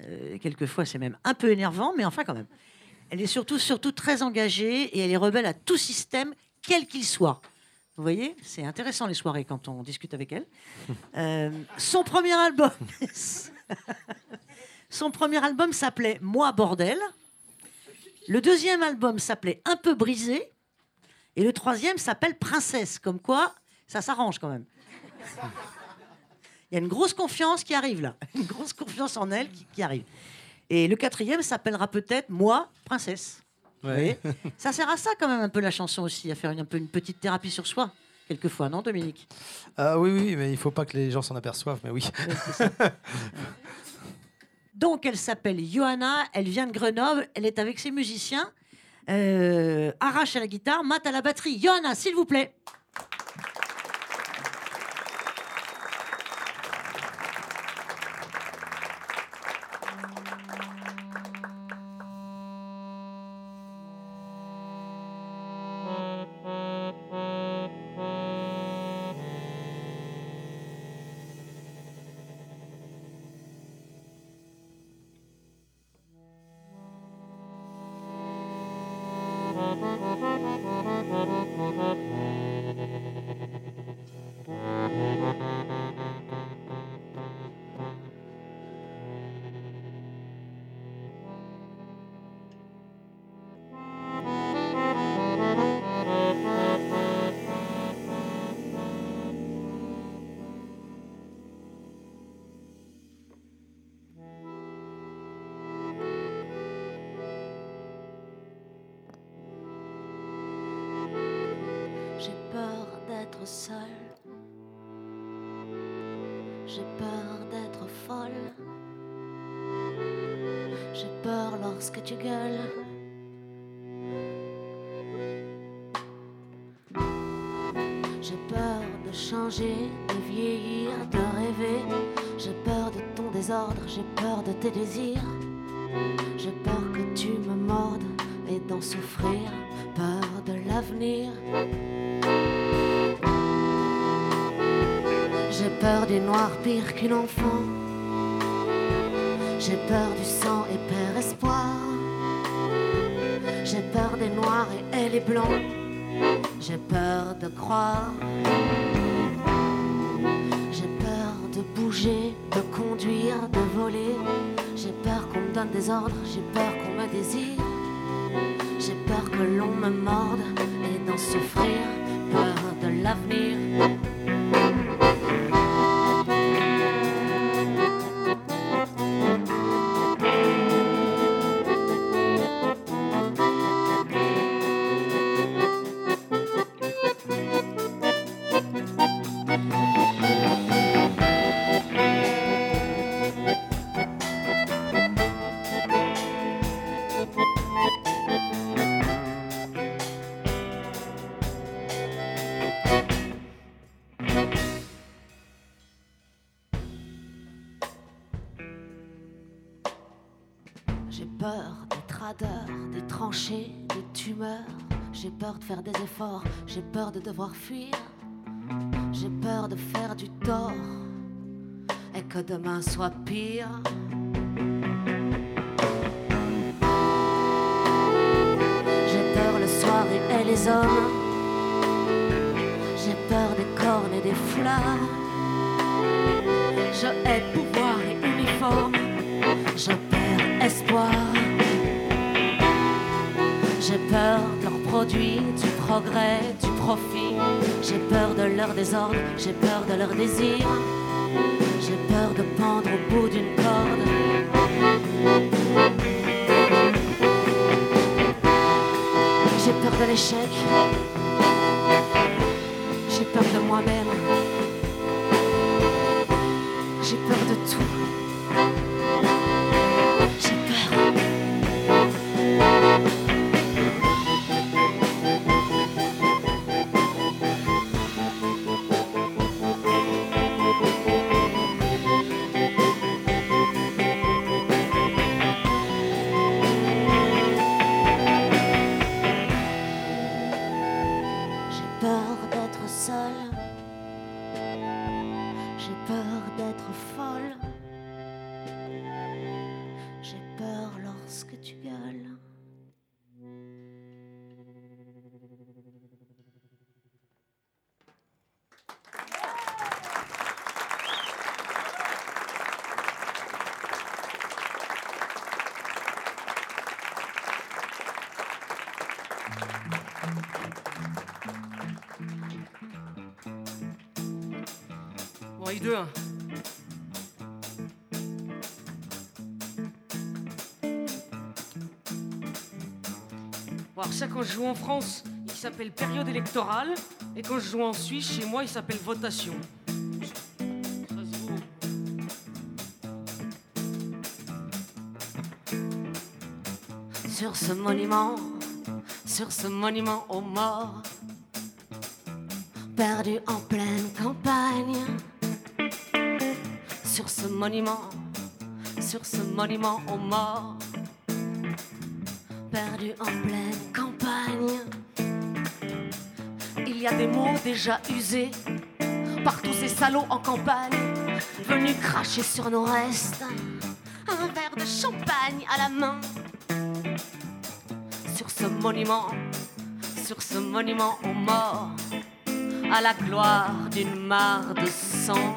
Euh, quelquefois, c'est même un peu énervant, mais enfin, quand même. Elle est surtout, surtout très engagée et elle est rebelle à tout système, quel qu'il soit. Vous voyez, c'est intéressant les soirées quand on discute avec elle. [laughs] Euh, son premier album, [laughs] son premier album s'appelait Moi bordel. Le deuxième album s'appelait Un peu brisé. Et le troisième s'appelle Princesse. Comme quoi, ça s'arrange quand même. Il y a une grosse confiance qui arrive là. [laughs] Une grosse confiance en elle qui, qui arrive. Et le quatrième s'appellera peut-être Moi, Princesse. Vous voyez [laughs] ça sert à ça quand même un peu la chanson aussi, à faire une, un peu une petite thérapie sur soi, quelquefois, non Dominique? Ah oui, oui, mais il faut pas que les gens s'en aperçoivent. Mais oui. Ouais. [laughs] Donc elle s'appelle Johanna, elle vient de Grenoble, elle est avec ses musiciens. Euh, Arrache à la guitare, Matt à la batterie. Johanna, s'il vous plaît. De vieillir, de rêver. J'ai peur de ton désordre, j'ai peur de tes désirs. J'ai peur que tu me mordes et d'en souffrir. Peur de l'avenir. J'ai peur du noir pire qu'une enfant. J'ai peur du sang et perd espoir. J'ai peur des noirs et elle est blanc. J'ai peur de croire. De conduire, de voler. J'ai peur qu'on me donne des ordres, j'ai peur qu'on me désire. J'ai peur que l'on me morde et d'en souffrir. Peur de l'avenir. De devoir fuir. J'ai peur de faire du tort et que demain soit pire. J'ai peur le soir et les hommes. J'ai peur des cornes et des foulards. Je hais pouvoir et uniforme. Je perds espoir. Du progrès, du profit. J'ai peur de leur désordre, j'ai peur de leur désir. J'ai peur de pendre au bout d'une corde. J'ai peur de l'échec. J'ai peur de moi-même. J'ai peur de tout. Quand je joue en France, il s'appelle période électorale. Et quand je joue en Suisse, chez moi, il s'appelle votation. Sur ce monument sur ce monument aux morts. Perdu en pleine campagne. Sur ce monument, sur ce monument aux morts. Perdu en pleine campagne. Il y a des mots déjà usés par tous ces salauds en campagne, venus cracher sur nos restes. Un verre de champagne à la main. Sur ce monument, sur ce monument aux morts, à la gloire d'une mare de sang.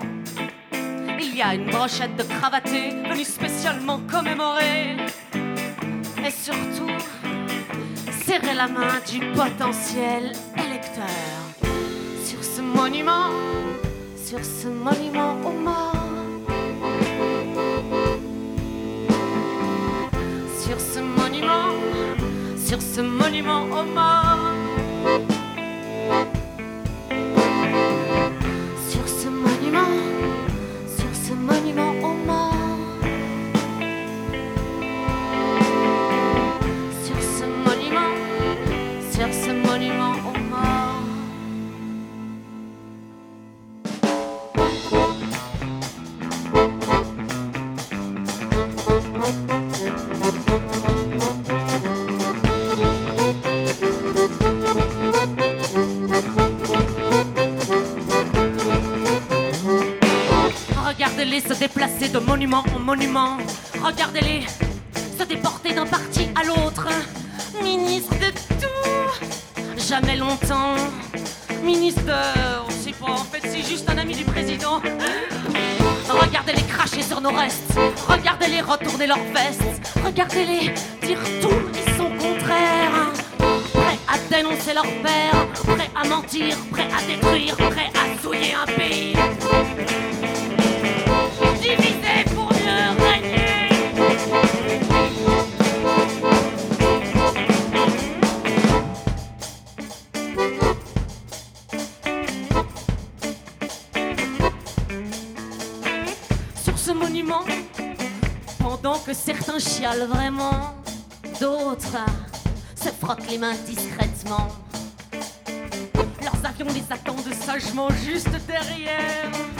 Il y a une brochette de cravatés venue spécialement commémorer. Et surtout, serrer la main du potentiel électeur. Sur ce monument, Sur ce monument aux morts. sur ce monument, sur ce monument aux morts. Retourner leurs vestes. Regardez-les dire tout et son contraire. Prêts à dénoncer leur père. Prêts à mentir. Prêts à détruire. Prêts à souiller un pays. Les mains discrètement. Leurs avions les attendent sagement juste derrière.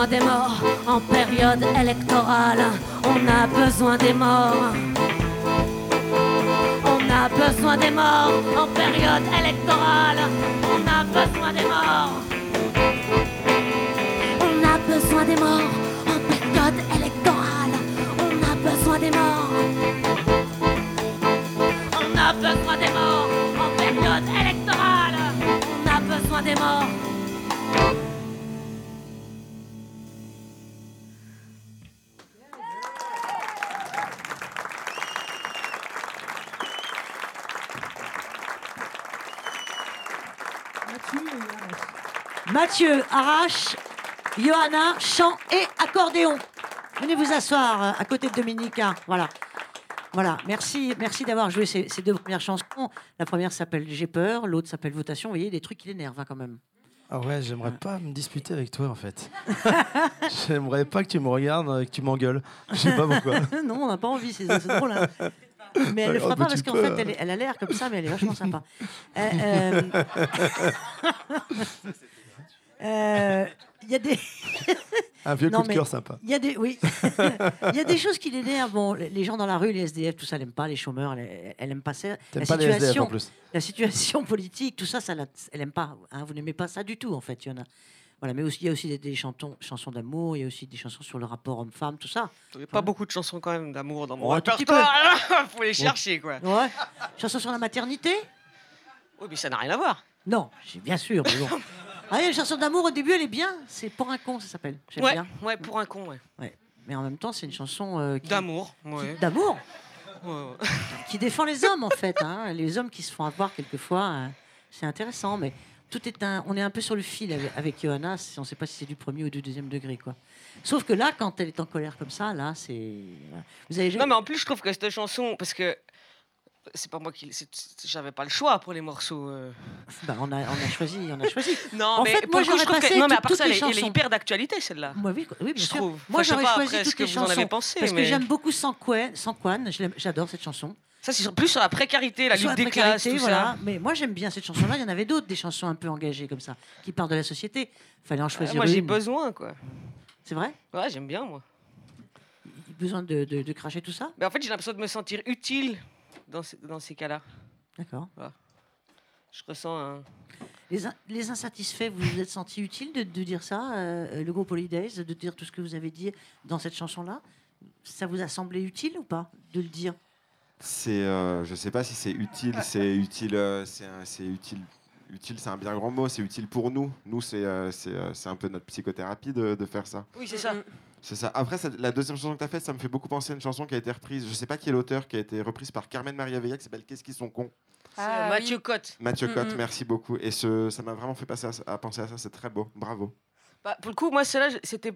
Besoin des morts en période électorale. On a besoin des morts. On a besoin des morts en période électorale. On a besoin des morts. On a besoin des morts en période électorale. On a besoin des morts. On a besoin des morts en période électorale. On a besoin des morts. Mathieu, Arrache, Johanna, chant et accordéon. Venez vous asseoir euh, à côté de Dominica. Voilà. Voilà, merci, merci d'avoir joué ces, ces deux premières chansons. La première s'appelle J'ai peur, l'autre s'appelle Votation. Vous voyez, des trucs qui l'énervent hein, quand même. Ah ouais, j'aimerais pas me disputer avec toi en fait. [laughs] j'aimerais pas que tu me regardes et que tu m'engueules. Je sais pas pourquoi. [laughs] non, on n'a pas envie, c'est drôle. hein. [laughs] Mais elle le fera pas parce qu'en fait, hein. elle, a l'air comme ça, mais elle est vachement sympa. Euh, euh, euh, il y a des. [laughs] Un vieux Non, coup de cœur sympa. Il y a des, oui. [laughs] Il y a des choses qui l'énervent. Bon, les gens dans la rue, les SDF, tout ça, elle n'aime pas. Les chômeurs, elle, elle aime pas ça. La pas les SDF situation, en plus. la situation politique, tout ça, ça la- elle aime pas. hein. vous n'aimez pas ça du tout, en fait. Il y en a. Voilà, mais aussi, il y a aussi des, des chantons, chansons d'amour, il y a aussi des chansons sur le rapport homme-femme, tout ça. A pas beaucoup de chansons quand même d'amour dans mon petit répertoire. [laughs] Faut les chercher quoi. Ouais. Chansons sur la maternité? Oui, mais ça n'a rien à voir. Non, bien sûr, mais bon. Ah, il y a une chanson d'amour au début, elle est bien. C'est pour un con, ça s'appelle. J'aime Ouais, bien. ouais, pour un con, ouais. Mais en même temps, c'est une chanson euh, qui- D'amour, ouais. d'amour. Ouais, ouais. [laughs] qui défend les hommes en fait. hein. Les hommes qui se font avoir quelquefois, hein. c'est intéressant, mais tout est un, on est un peu sur le fil avec, avec Johanna. On ne sait pas si c'est du premier ou du deuxième degré, quoi. Sauf que là, quand elle est en colère comme ça, là, c'est. Vous avez Non, mais en plus, je trouve que cette chanson, parce que c'est pas moi qui. J'avais pas le choix pour les morceaux. euh. [laughs] Bah, on a, on a choisi, on a choisi. [laughs] Non, En mais fait, moi, j'aurais passé que. Non, mais à part ça, elle les est, elle est chansons. hyper d'actualité, celle-là. Moi, oui, oui, bien Je sûr. trouve. Moi, Enfin, j'aurais choisi toutes ce que les vous en avez chansons pensé, parce que j'aime beaucoup Sans Quan. J'adore cette chanson. Ça, c'est plus sur la précarité, la Sur lutte la des classes, précarité, tout voilà. ça. Mais moi, j'aime bien cette chanson-là. Il y en avait d'autres, des chansons un peu engagées comme ça, qui parlent de la société. Fallait en choisir moi, j'ai besoin, quoi. C'est vrai? Ouais, j'aime bien, moi. Besoin de, de- de cracher tout ça? Mais en fait, j'ai l'impression de me sentir utile dans, ces- dans ces cas-là. D'accord. Je ressens un. Les, in- les insatisfaits, vous vous êtes senti utile de, de dire ça, euh, le groupe Holidays, de dire tout ce que vous avez dit dans cette chanson-là? Ça vous a semblé utile ou pas de le dire? C'est, euh, je sais pas si c'est utile, c'est utile, euh, c'est utile. Utile, c'est un bien grand mot. C'est utile pour nous. Nous, c'est euh, c'est euh, c'est un peu notre psychothérapie de, de faire ça. Oui, c'est ça. C'est ça. Après, ça- la deuxième chanson que tu as faite, ça me fait beaucoup penser à une chanson qui a été reprise. Je sais pas qui est l'auteur, qui a été reprise par Carmen Maria Vella, qui s'appelle Qu'est-ce qu'ils sont cons? Ah, euh, Mathieu oui. Cotte. Mathieu Mm, Cotte, mm. merci beaucoup. Et ce, ça m'a vraiment fait passer à penser à ça. C'est très beau. Bravo. Bah, pour le coup, moi, celle-là, c'était.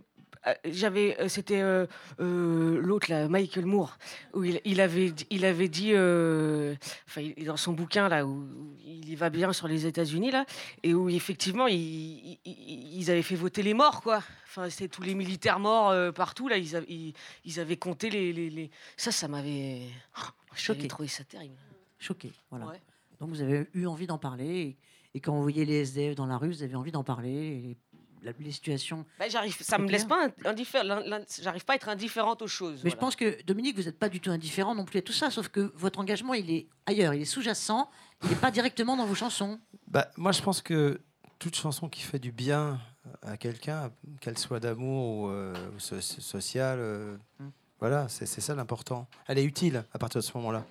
euh, J'avais, euh, c'était euh, euh, l'autre là, Michael Moore, où il, il avait, dit- il avait dit, euh, enfin, il- dans son bouquin là, où il y va bien sur les États-Unis là, et où effectivement, il- il- il- ils avaient fait voter les morts quoi. Enfin, c'était tous les militaires morts partout là, ils, avaient- ils, ils avaient compté les, les, les- ça, ça m'avait, oh, Choqué. trouvé ça terrible. Choqué, voilà. Ouais. Donc vous avez eu envie d'en parler, et, et quand vous voyez les SDF dans la rue, vous avez envie d'en parler, et les, la- les situations... Bah, j'arrive, ça me laisse pas indifférent, j'arrive pas à être indifférente aux choses. Mais je pense que, Dominique, vous n'êtes pas du tout indifférent non plus à tout ça, sauf que votre engagement, il est ailleurs, il est sous-jacent, il n'est pas directement dans vos chansons. Bah, moi, je pense que toute chanson qui fait du bien à quelqu'un, qu'elle soit d'amour ou, euh, ou so- so- sociale, euh, Mm. voilà, c'est c'est ça l'important. Elle est utile à partir de ce moment-là.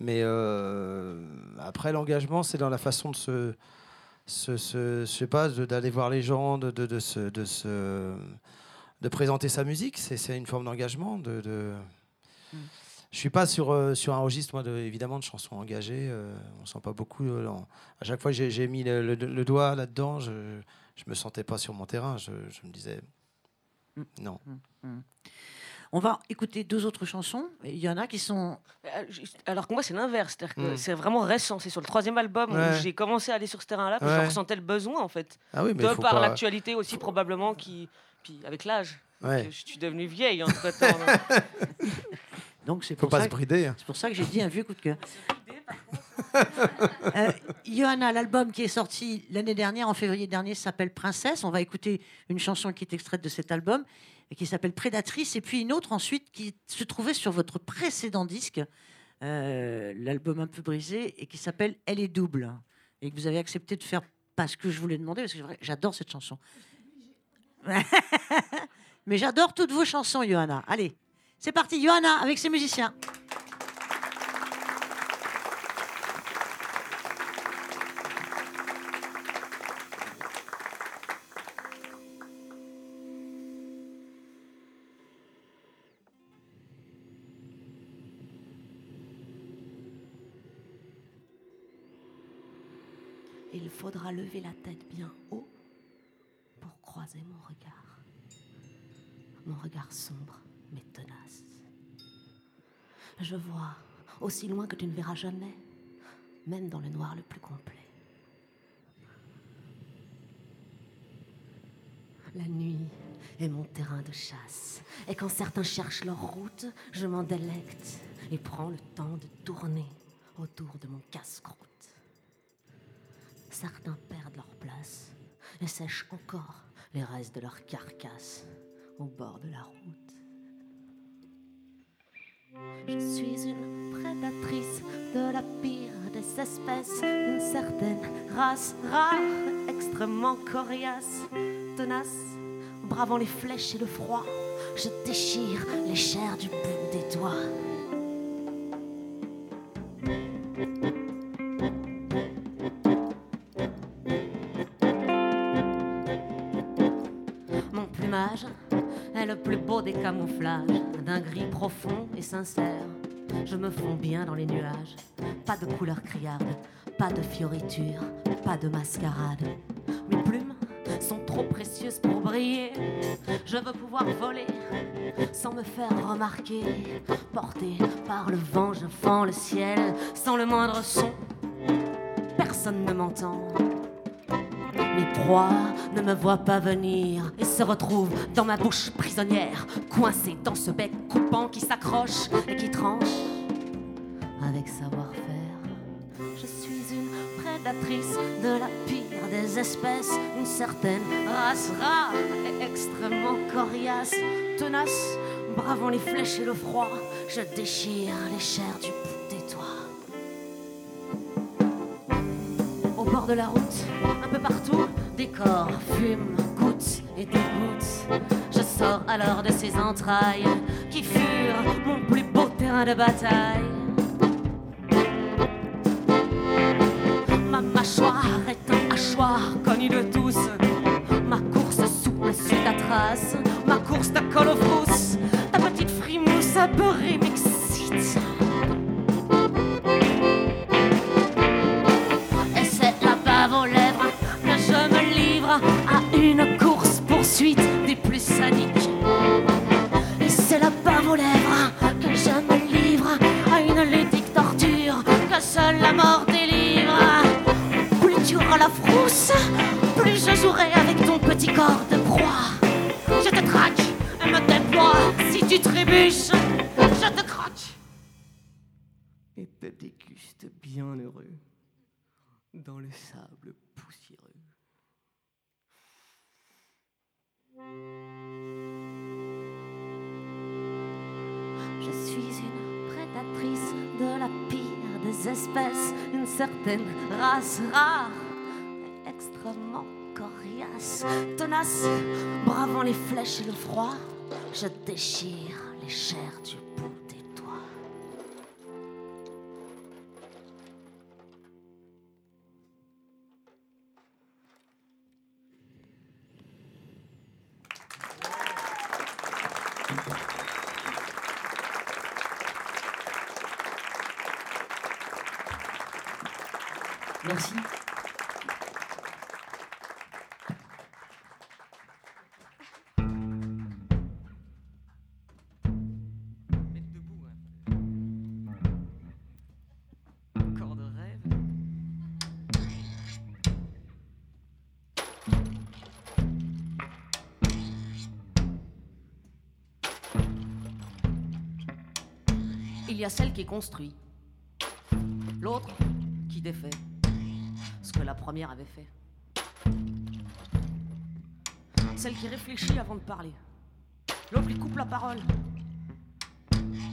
Mais euh, après, l'engagement, c'est dans la façon de se, se, se- je sais pas, d'aller voir les gens, de, de, de se, de se- de présenter sa musique. C'est une forme d'engagement. De, de... Mm. Je suis pas sur, euh, sur un registre, moi, de, évidemment, de chansons engagées. euh, on sent pas beaucoup. euh, À chaque fois que j'ai- mis le, le- le doigt là-dedans, je, je me sentais pas sur mon terrain. Je, je me disais, Mm. non. On va écouter deux autres chansons. Il y en a qui sont... Euh, Alors que moi, c'est l'inverse. C'est-à-dire que Mm. c'est vraiment récent. C'est sur le troisième album Ouais. où j'ai commencé à aller sur ce terrain-là que Ouais. je ressentais le besoin, en fait. Ah oui, mais De par pas... l'actualité aussi, probablement, qui. Puis avec l'âge. Ouais. que Je suis devenue vieille entre temps. [laughs] Donc c'est Faut pour, pas ça se que- brider. hein. c'est pour ça que j'ai dit un vieux coup de cœur. [laughs] Euh, Johanna, l'album qui est sorti l'année dernière, en février dernier, s'appelle Princesse. On va écouter une chanson qui est extraite de cet album, et qui s'appelle Prédatrice, et puis une autre ensuite qui se trouvait sur votre précédent disque, euh, l'album un peu brisé, et qui s'appelle Elle est double, et que vous avez accepté de faire parce que je voulais demander, parce que j'adore cette chanson. [laughs] Mais j'adore toutes vos chansons, Johanna. Allez, c'est parti, Johanna, avec ses musiciens. Faudra lever la tête bien haut pour croiser mon regard. Mon regard sombre mais tenace. Je vois aussi loin que tu ne verras jamais, même dans le noir le plus complet. La nuit est mon terrain de chasse. Et quand certains cherchent leur route, je m'en délecte et prends le temps de tourner autour de mon casse-croûte. Certains perdent leur place et sèchent encore les restes de leur carcasse au bord de la route. Je suis une prédatrice de la pire des espèces, une certaine race rare, extrêmement coriace, tenace, bravant les flèches et le froid. Je déchire les chairs du bout des doigts. Des camouflages, d'un gris profond et sincère. Je me fonds bien dans les nuages, pas de couleur criarde, pas de fioritures, pas de mascarade. Mes plumes sont trop précieuses pour briller. Je veux pouvoir voler sans me faire remarquer. Porté par le vent, je fends le ciel sans le moindre son. Personne ne m'entend. Mes proies ne me voient pas venir et se retrouvent dans ma bouche prisonnière, coincée dans ce bec coupant qui s'accroche et qui tranche avec savoir-faire. Je suis une prédatrice de la pire des espèces, une certaine race rare et extrêmement coriace, tenace, bravant les flèches et le froid. Je déchire les chairs du bout de la route, un peu partout, des corps fument, goûtent et dégoûtent. Je sors alors de ces entrailles qui furent mon plus beau terrain de bataille. Ma mâchoire est un hachoir connu de tous. Ma course souple suit ta trace. Ma course de colle aux. Ta petite frimousse abeurée m'excite. Des plus sadiques. Et c'est la bave aux lèvres que je me livre à une ludique torture que seule la mort délivre. Plus tu auras la frousse, plus je jouerai avec ton petit corps de proie. Je te traque et me déploie. Si tu trébuches, je te croque. Et te déguste bien heureux dans le sable Je suis une prédatrice de la pire des espèces, une certaine race rare, et extrêmement coriace, tenace, bravant les flèches et le froid. Je déchire les chairs du bout a celle qui construit, l'autre qui défait ce que la première avait fait. Celle qui réfléchit avant de parler, l'autre qui coupe la parole,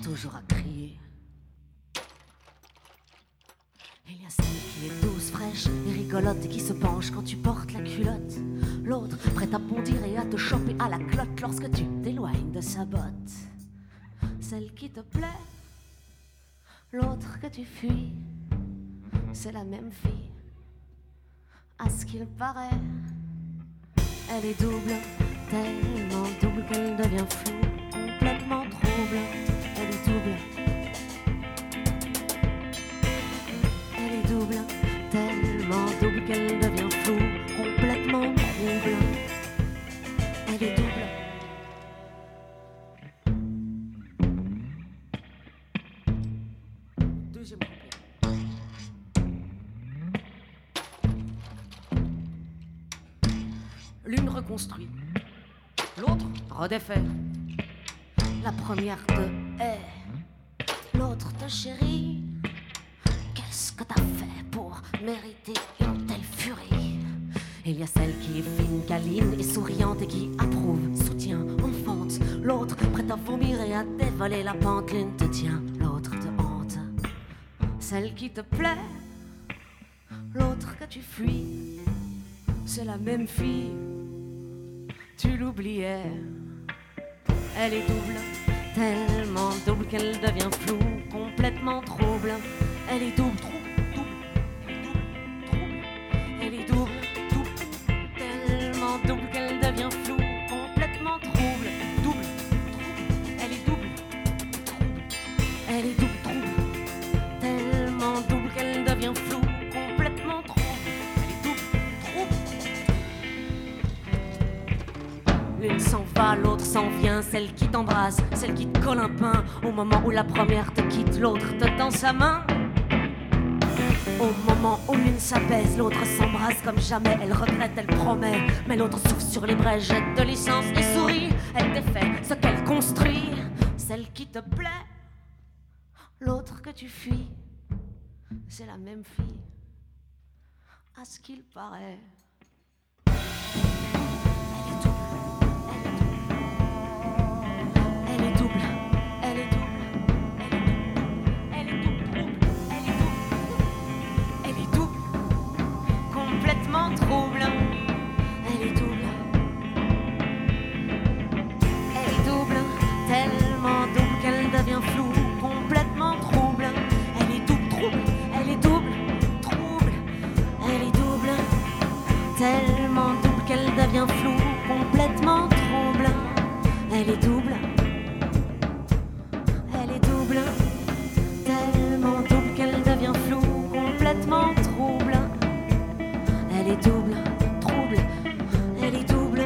toujours à crier. Il y a celle qui est douce, fraîche et rigolote et qui se penche quand tu portes la culotte. L'autre prête à bondir et à te choper à la clotte lorsque tu t'éloignes de sa botte. Celle qui te plaît, l'autre que tu fuis, c'est la même fille. À ce qu'il paraît, elle est double, tellement double qu'elle devient floue, complètement trouble. La première te hait, l'autre te chérit. Qu'est-ce que t'as fait pour mériter une telle furie? Il y a celle qui est fine, câline et souriante et qui approuve, soutient, enfante. L'autre prête à vomir et à dévaler la pente. L'une te tient, l'autre te hante. Celle qui te plaît, l'autre que tu fuis. C'est la même fille, tu l'oubliais. Elle est double, tellement double qu'elle devient floue, complètement trouble. Elle est double, trouble, L'une s'en va, l'autre s'en vient, celle qui t'embrasse, celle qui te colle un pain. Au moment où la première te quitte, l'autre te tend sa main. Au moment où l'une s'apaise, l'autre s'embrasse comme jamais. Elle regrette, elle promet, mais l'autre souffle sur les braises, jette de licence et sourit. Elle défait ce qu'elle construit, celle qui te plaît, l'autre que tu fuis. C'est la même fille, à ce qu'il paraît. Tellement double qu'elle devient floue, Elle est double. Elle est double, tellement double qu'elle devient floue, complètement trouble. Elle est double, trouble, elle est double,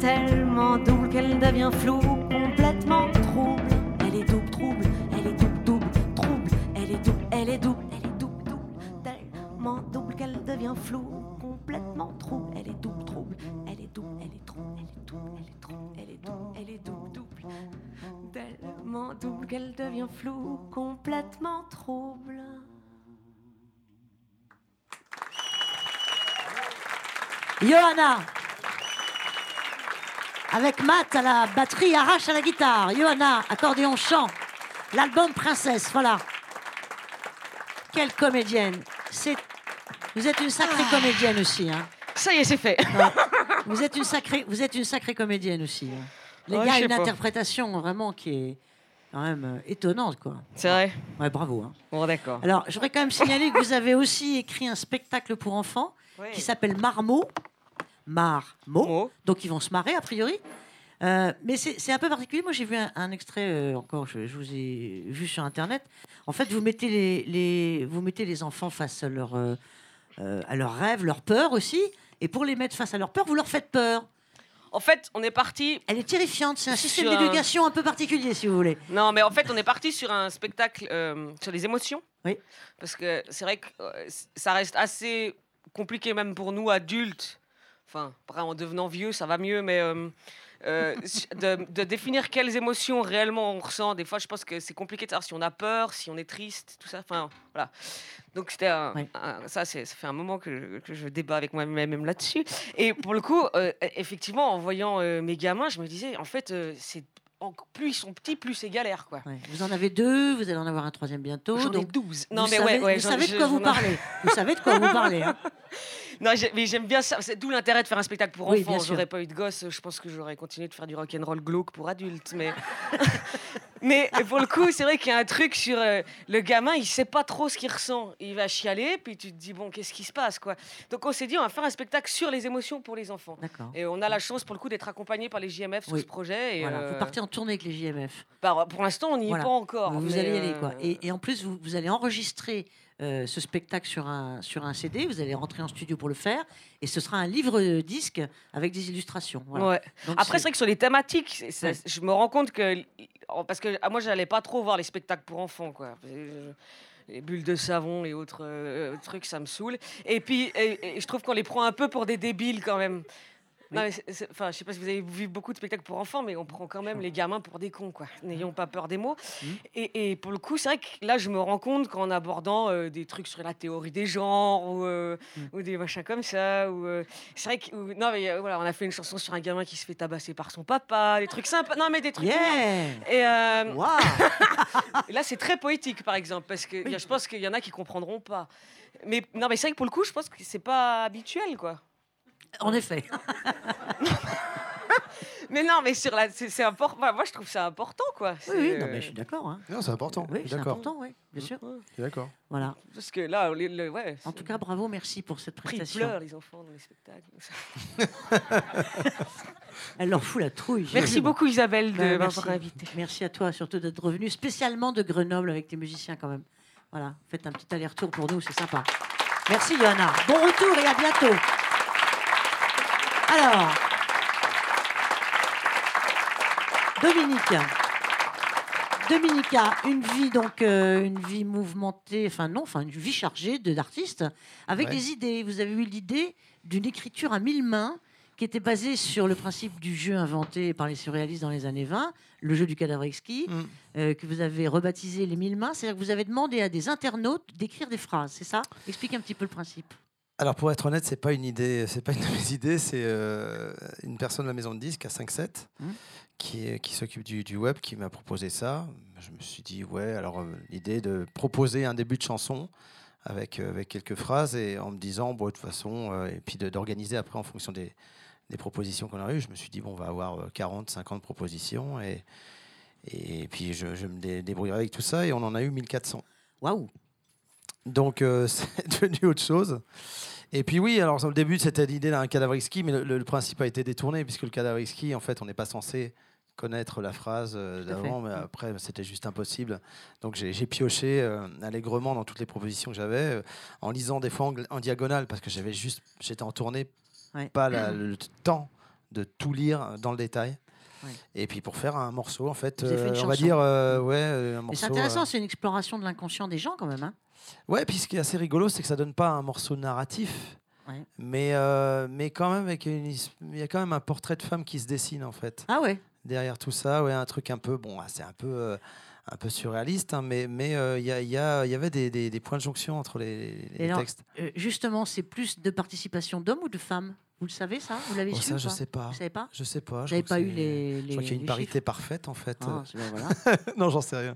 tellement double qu'elle devient floue, complètement trouble. Elle est double, trouble, elle est double, double, trouble, elle est double, elle est double, elle est double, double, tellement double qu'elle devient floue, complètement trouble. Elle est double, trouble, est double, elle est trouble, elle est double, elle est trouble, elle est double, elle est double, double, tellement double qu'elle devient floue, complètement trouble. Johanna Avec Matt à la batterie, Arrache à la guitare. Johanna, accordéon, chant. L'album Princesse, voilà. Quelle comédienne. C'est... Vous êtes une sacrée comédienne aussi. Hein. Ça y est, c'est fait. Vous, êtes une sacrée, vous êtes une sacrée comédienne aussi. hein. Les Ouais, gars, je sais une pas. interprétation vraiment qui est quand même euh, étonnante. Quoi. C'est vrai? Ouais, bravo. hein. Bon, d'accord. Alors, je voudrais quand même signaler que vous avez aussi écrit un spectacle pour enfants qui s'appelle Marmot. Marmot. Mo. Donc, ils vont se marrer, a priori. Euh, mais c'est c'est un peu particulier. Moi, j'ai vu un, un extrait euh, encore, je, je vous ai vu sur Internet. En fait, vous mettez les, les- vous mettez les enfants face à, leur, euh, euh, à leurs rêves, leurs peurs aussi. Et pour les mettre face à leurs peurs, vous leur faites peur. En fait, on est parti. Elle est terrifiante. C'est un système d'éducation un peu particulier, si vous voulez. Non, mais en fait, on est parti sur un spectacle euh, sur les émotions. Oui. Parce que c'est vrai que euh, ça reste assez compliqué, même pour nous adultes. Enfin, après, en devenant vieux, ça va mieux, mais euh, euh, de, de définir quelles émotions réellement on ressent. Des fois, je pense que c'est compliqué de savoir si on a peur, si on est triste, tout ça. Enfin, voilà. Donc, c'était un- ça, c'est- ça fait un moment que je, que je débat avec moi-même même là-dessus. Et pour le coup, euh, effectivement, en voyant euh, mes gamins, je me disais, en fait, c'est en- plus ils sont petits, plus c'est galère, quoi. Ouais. Vous en avez deux, vous allez en avoir un troisième bientôt. J'en ai donc 12. vous Non, mais savez, ouais, ouais, vous savez de quoi vous parlez. Vous savez de quoi vous parlez. [laughs] Non, mais j'aime bien ça. C'est d'où l'intérêt de faire un spectacle pour Oui, enfants. J'aurais pas eu de gosse, je pense que j'aurais continué de faire du rock'n'roll glauque pour adultes. Mais, [laughs] mais pour le coup, c'est vrai qu'il y a un truc sur euh, le gamin, il sait pas trop ce qu'il ressent. Il va chialer, puis tu te dis bon, qu'est-ce qui se passe, quoi? Donc on s'est dit, on va faire un spectacle sur les émotions pour les enfants. Et on a la chance pour le coup d'être accompagné par les JMF sur Oui. ce projet. Et Voilà, euh, Vous partez en tournée avec les JMF. bah, pour l'instant, on n'y Voilà. est pas encore. vous allez y aller. euh, Quoi. Et, et en plus, vous, vous allez enregistrer euh, ce spectacle sur un, sur un CD. Vous allez rentrer en studio pour le faire. Et ce sera un livre-disque avec des illustrations. Voilà. Ouais. Donc, Après, c'est vrai que sur les thématiques, Ouais. je me rends compte que. Parce que ah, moi, j'allais pas trop voir les spectacles pour enfants, quoi. Les bulles de savon et autres euh, trucs, ça me saoule. Et puis, et- et je trouve qu'on les prend un peu pour des débiles quand même. Non, mais c'est- c'est- enfin, je sais pas si vous avez vu beaucoup de spectacles pour enfants, mais on prend quand même les gamins pour des cons, quoi. N'ayons pas peur des mots. Mhm. Et, et pour le coup, c'est vrai que là, je me rends compte qu'en abordant euh, des trucs sur la théorie des genres ou, euh, ou des machins comme ça, ou euh, c'est vrai que ou- non, mais voilà, on a fait une chanson sur un gamin qui se fait tabasser par son papa, des trucs sympas. Non, mais des trucs. Yeah Et, et [laughs] là, c'est très poétique, par exemple, parce que a- je pense qu'il y en a qui comprendront pas. Mais non, mais c'est vrai que pour le coup, je pense que c'est pas habituel, quoi. En effet. [laughs] Mais non, mais sur la, c'est important. Moi, je trouve ça important, quoi. Oui, oui, non, mais je suis d'accord. Hein. Non, c'est important. Oui, je suis c'est d'accord. important, oui, bien sûr. Je suis d'accord. Voilà. Parce que là, le- ouais. En tout cas, bravo, merci pour cette Après, ils prestation. pleurent, les enfants, dans les spectacles. [laughs] Elle leur fout la trouille. Merci beaucoup, Isabelle, de Bah, m'avoir merci. invitée. Merci à toi, surtout d'être revenu spécialement de Grenoble avec tes musiciens quand même. Voilà, faites un petit aller-retour pour nous, c'est sympa. Merci Johanna. Bon retour et à bientôt. Alors, Dominique. Dominique a une vie donc euh, une vie mouvementée, enfin non, enfin une vie chargée de- d'artiste avec Ouais. des idées. Vous avez eu l'idée d'une écriture à mille mains qui était basée sur le principe du jeu inventé par les surréalistes dans les années 20, le jeu du cadavre exquis, Mm. euh, que vous avez rebaptisé les mille mains. C'est-à-dire que vous avez demandé à des internautes d'écrire des phrases, c'est ça? Explique un petit peu le principe. Alors pour être honnête, c'est pas une idée, c'est pas une de mes idées, c'est euh, une personne de la maison de disques à 5-7 Mhm. qui, s'occupe du, du web qui m'a proposé ça. Je me suis dit ouais, alors euh, l'idée de proposer un début de chanson avec, euh, avec quelques phrases et en me disant bon de toute façon et puis d'organiser après en fonction des, des propositions qu'on a eues. Je me suis dit bon on va avoir euh, 40, 50 propositions et et puis je, je me dé- débrouillerai avec tout ça et on en a eu 1400. Waouh Donc euh, [laughs] c'est devenu autre chose. Et puis oui, alors au début c'était l'idée d'un cadavre exquis, mais le, principe a été détourné puisque le cadavre exquis, en fait, on n'est pas censé connaître la phrase euh, d'avant, mais après c'était juste impossible. Donc j'ai pioché euh, allègrement dans toutes les propositions que j'avais, en lisant des fois en, diagonale parce que j'avais juste, j'étais en tournée, Ouais. pas la- le temps de tout lire dans le détail. Ouais. Et puis pour faire un morceau, en fait, on va dire, ouais, un morceau. c'est intéressant, c'est une exploration de l'inconscient des gens quand même. Hein Ouais, puis ce qui est assez rigolo, c'est que ça donne pas un morceau narratif, Ouais. mais, euh, mais quand même, avec une his- il y a quand même un portrait de femme qui se dessine en fait. ah ouais Derrière tout ça, ouais, un truc un peu, bon, c'est un peu, euh, un peu surréaliste, hein, mais mais euh, il y, a- il y, a- y avait des, des- des points de jonction entre les, les Et alors, textes. Justement, c'est plus de participation d'hommes ou de femmes? Vous le savez ça? Vous l'avez Oh, su ça, ou je sais pas. Vous savez pas? Je sais pas. Crois pas eu c'est- les, Je les crois qu'il y a une les parité chiffres? parfaite en fait. Ah, ben voilà. [laughs] non, j'en sais rien.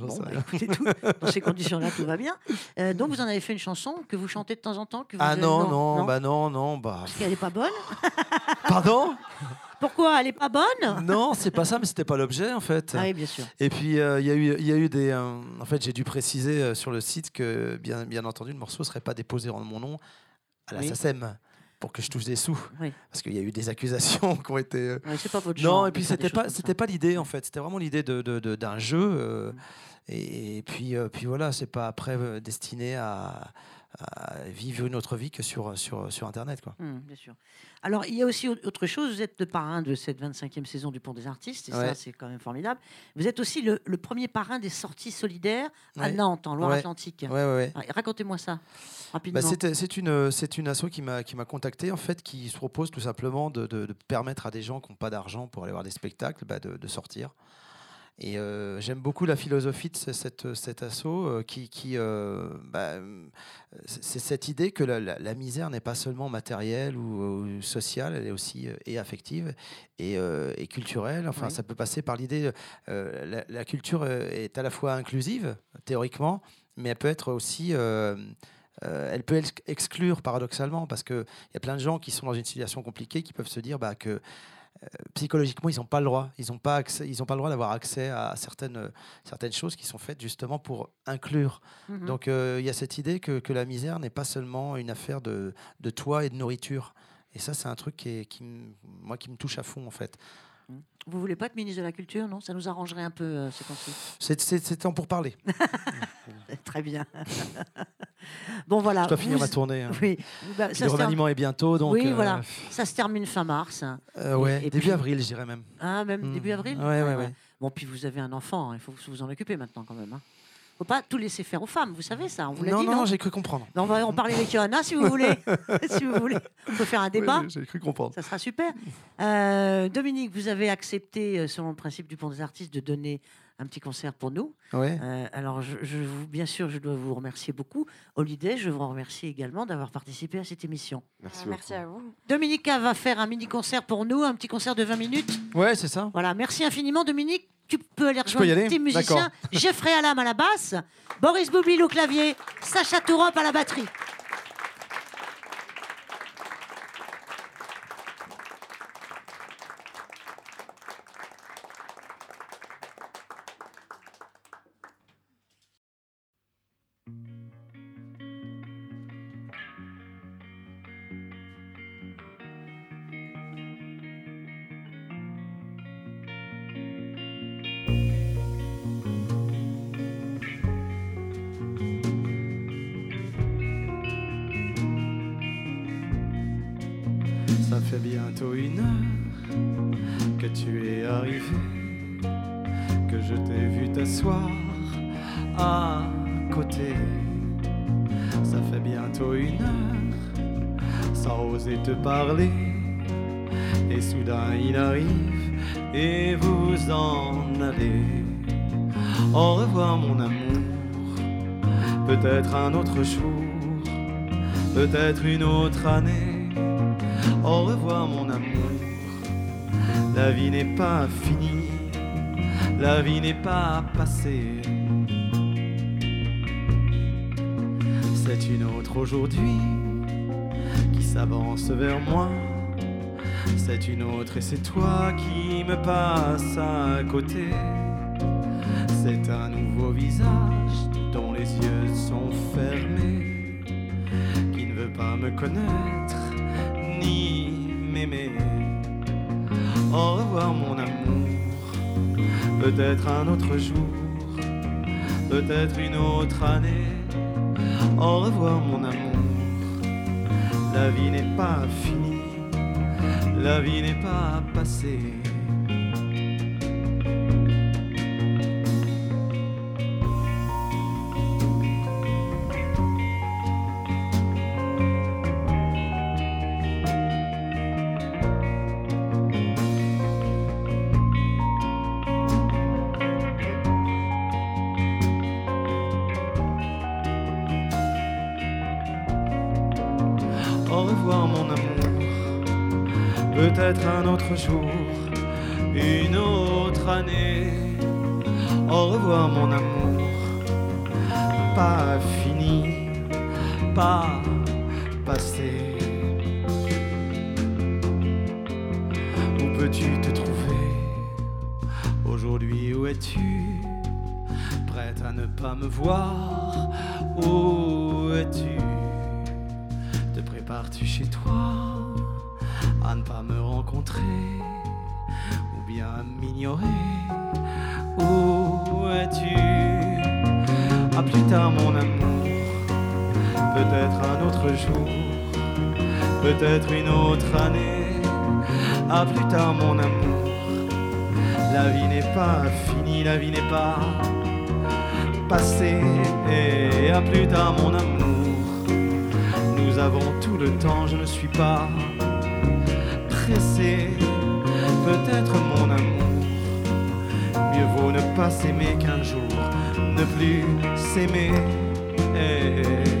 Bon, sais bah, rien. écoutez, tout- [laughs] dans ces conditions-là, tout va bien. Euh, donc, vous en avez fait une chanson que vous chantez de temps en temps que vous Ah avez- non, non, bah non, non, bah. Parce qu'elle n'est pas bonne. [laughs] Pardon? Pourquoi Elle n'est pas bonne? Non, c'est pas ça, mais c'était pas l'objet en fait. Ah oui, bien sûr. Et puis euh, il y a eu, y a eu des. euh, en fait, j'ai dû préciser sur le site que bien, bien entendu, le morceau serait pas déposé en mon nom à la Oui. SACEM pour que je touche des sous, Oui. parce qu'il y a eu des accusations [laughs] qui ont été. euh, Ouais, pas votre genre. Non, et puis c'était pas, c'était pas l'idée en fait. C'était vraiment l'idée de, d'un jeu. euh, Mm. et, et puis, euh, puis voilà, c'est pas après destiné à, à vivre une autre vie que sur, sur, sur Internet, quoi. Hum, bien sûr. Alors, il y a aussi au- autre chose. Vous êtes le parrain de cette 25e saison du Pont des Artistes, et ça, c'est quand même formidable. Vous êtes aussi le, le premier parrain des sorties solidaires à Ouais. Nantes, en Loire-Atlantique. Ouais, Racontez-moi ça, rapidement. Bah, c'est, une, une asso qui m'a, qui m'a contacté, en fait, qui se propose tout simplement de, de- de permettre à des gens qui n'ont pas d'argent pour aller voir des spectacles bah, de, de sortir. Et euh, j'aime beaucoup la philosophie de ce- cette, cette asso euh, qui, qui euh, bah, c'est cette idée que la, la- la misère n'est pas seulement matérielle ou, ou sociale, elle est aussi et affective et, et culturelle. Enfin, Oui. ça peut passer par l'idée. la, la culture est à la fois inclusive théoriquement, mais elle peut être aussi euh, elle peut ex- exclure paradoxalement parce qu'il y a plein de gens qui sont dans une situation compliquée qui peuvent se dire bah, que psychologiquement ils n'ont pas le droit. Ils n'ont pas accès, ils ont pas le droit d'avoir accès à certaines certaines choses qui sont faites justement pour inclure. Mhm. donc euh, il y a cette idée que, que la misère n'est pas seulement une affaire de, de toit et de nourriture. Et ça c'est un truc qui, est- qui moi qui me touche à fond en fait Vous voulez pas être ministre de la Culture, non? Ça nous arrangerait un peu euh, ce temps-ci. c'est temps pour parler [laughs] Très bien. [laughs] bon, voilà. je dois finir Vous- ma tournée hein. Oui, bah, le remaniement est bientôt donc Oui, euh, voilà. ça se termine fin mars. euh, ouais, Et- et début puis- avril je dirais même Ah, même début avril Ouais, ouais, ouais. Bon, puis vous avez un enfant, hein, il faut vous en occuper maintenant quand même. hein. Faut pas tout laisser faire aux femmes. Vous savez ça, on vous l'a Non, dit, non, j'ai cru comprendre. On va en parler avec Johanna si vous voulez. [laughs] si vous voulez, on peut faire un débat. Oui, j'ai cru comprendre. Ça sera super. Euh, Dominique, vous avez accepté, euh, selon le principe du Pont des Artistes, de donner un petit concert pour nous. Ouais. Euh, alors, je, je vous- bien sûr, je dois vous remercier beaucoup. Holiday, je vous remercie également d'avoir participé à cette émission. Merci, Merci à vous. Dominica va faire un mini-concert pour nous, un petit concert de 20 minutes. Ouais, c'est ça. Voilà, merci infiniment, Dominique. Tu peux aller rejoindre tes musiciens. Jeffrey Alam à la basse, Boris Boublil au clavier, Sacha Tourop à la batterie. Un autre jour, peut-être une autre année. Au revoir mon amour, la vie n'est pas finie, la vie n'est pas passée. C'est une autre aujourd'hui qui s'avance vers moi. C'est une autre et c'est toi qui me passe à côté. C'est un nouveau visage yeux sont fermés, qui ne veut pas me connaître ni m'aimer. Au revoir mon amour, peut-être un autre jour, peut-être une autre année. Au revoir mon amour, la vie n'est pas finie, la vie n'est pas passée. Voir. Où es-tu? Te prépares-tu chez toi à ne pas me rencontrer ou bien m'ignorer? Où es-tu? À plus tard mon amour, peut-être un autre jour, peut-être une autre année. À plus tard mon amour, la vie n'est pas finie, la vie n'est pas passée. Et à plus tard mon amour. Nous avons tout le temps, je ne suis pas pressé. Peut-être mon amour, mieux vaut ne pas s'aimer qu'un jour ne plus s'aimer. Eh,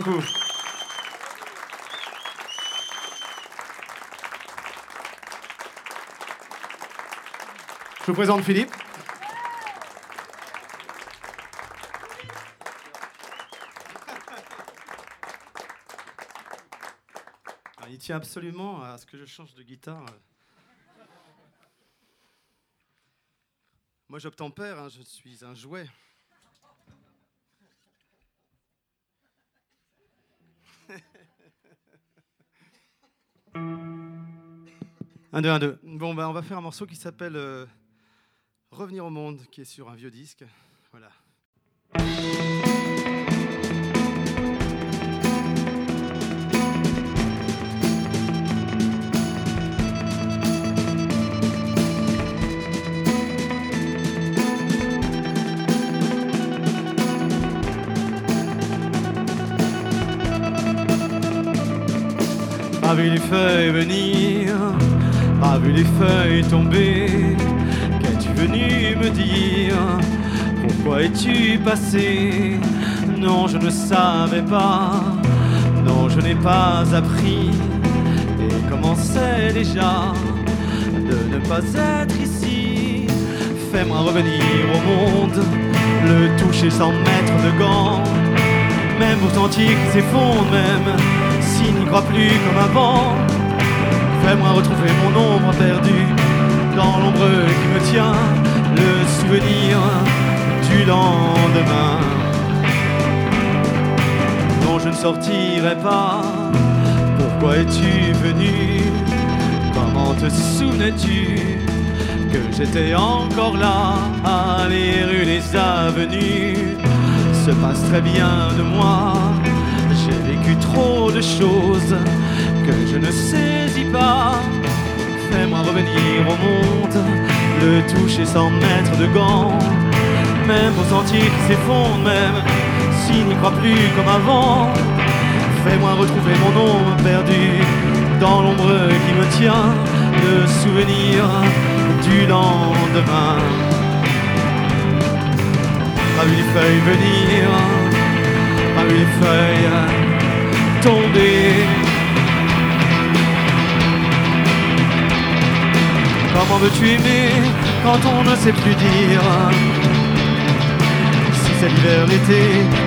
Je vous présente Philippe. Il tient absolument à ce que je change de guitare. Moi j'obtempère, hein, je suis un jouet. Bon, bah, on va faire un morceau qui s'appelle euh, Revenir au monde, qui est sur un vieux disque. Voilà. Venir, pas vu les feuilles tomber. Qu'es-tu venu me dire? Pourquoi es-tu passé? Non, je ne savais pas. Non, je n'ai pas appris. Et commençais déjà de ne pas être ici? Fais-moi revenir au monde, le toucher sans mettre de gants. Même qu'il s'effondre, même crois plus comme avant. Fais-moi retrouver mon ombre perdue dans l'ombre qui me tient, le souvenir du lendemain. Non, je ne sortirai pas. Pourquoi es-tu venu? Comment te souvenais-tu que j'étais encore là à les rues, les avenues? Se passe très bien de moi. J'ai vécu trop de choses que je ne saisis pas. Fais-moi revenir au monde, le toucher sans mettre de gants. Même pour sentir qu'il s'effondre, même s'il n'y croit plus comme avant. Fais-moi retrouver mon ombre perdu dans l'ombre qui me tient, le souvenir du lendemain. Pas vu les feuilles venir, pas vu les feuilles tomber. Comment veux-tu aimer quand on ne sait plus dire Si c'est l'hiver, l'été,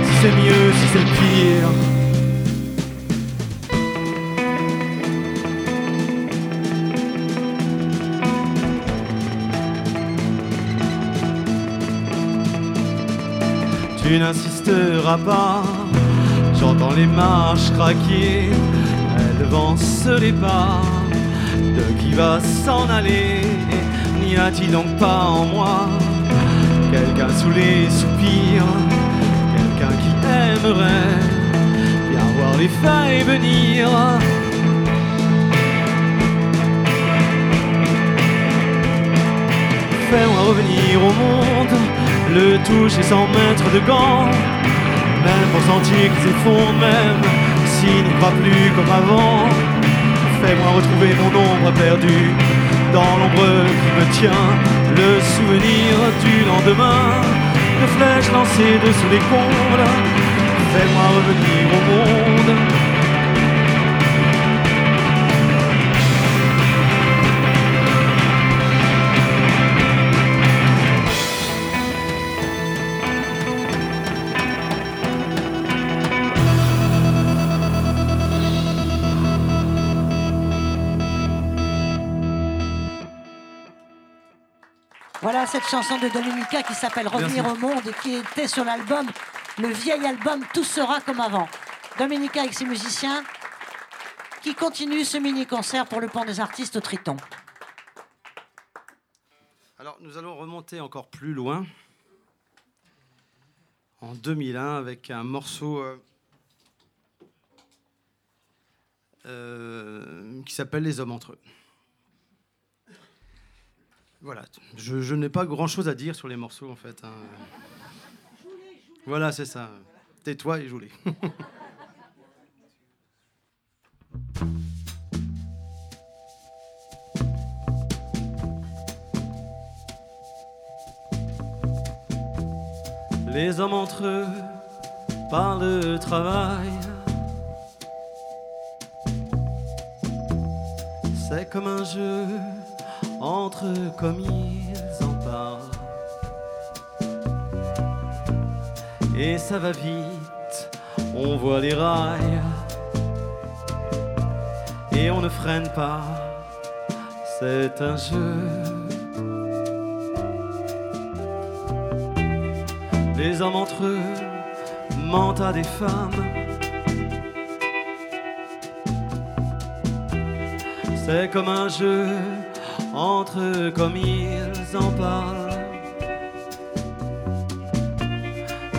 si c'est mieux, si c'est le pire? Tu n'insisteras pas, j'entends les marches craquer, elles avancent les pas qui va s'en aller. N'y a-t-il donc pas en moi quelqu'un sous les soupirs, quelqu'un qui aimerait bien voir les feuilles venir? Fais-moi revenir au monde, le toucher sans mettre de gants, même pour sentir qu'il s'effondre, même s'il n'y croit plus comme avant. Fais-moi retrouver mon ombre perdue dans l'ombre qui me tient, le souvenir du lendemain, de flèches lancées dessous les combles. Fais-moi revenir au monde. Cette chanson de Dominica qui s'appelle Revenir au monde et qui était sur l'album, le vieil album Tout sera comme avant. Dominica avec ses musiciens qui continuent ce mini-concert pour le pont des artistes au Triton. Alors, nous allons remonter encore plus loin, en 2001, avec un morceau euh, euh, qui s'appelle Les hommes entre eux. Voilà, je, n'ai pas grand-chose à dire sur les morceaux, en fait. hein. Voilà, c'est ça. Tais-toi et joue-les. [laughs] Les hommes entre eux parlent de travail. C'est comme un jeu entre eux comme ils en parlent. Et ça va vite, on voit les rails. Et on ne freine pas, c'est un jeu. Les hommes entre eux mentent à des femmes. C'est comme un jeu entre eux comme ils en parlent.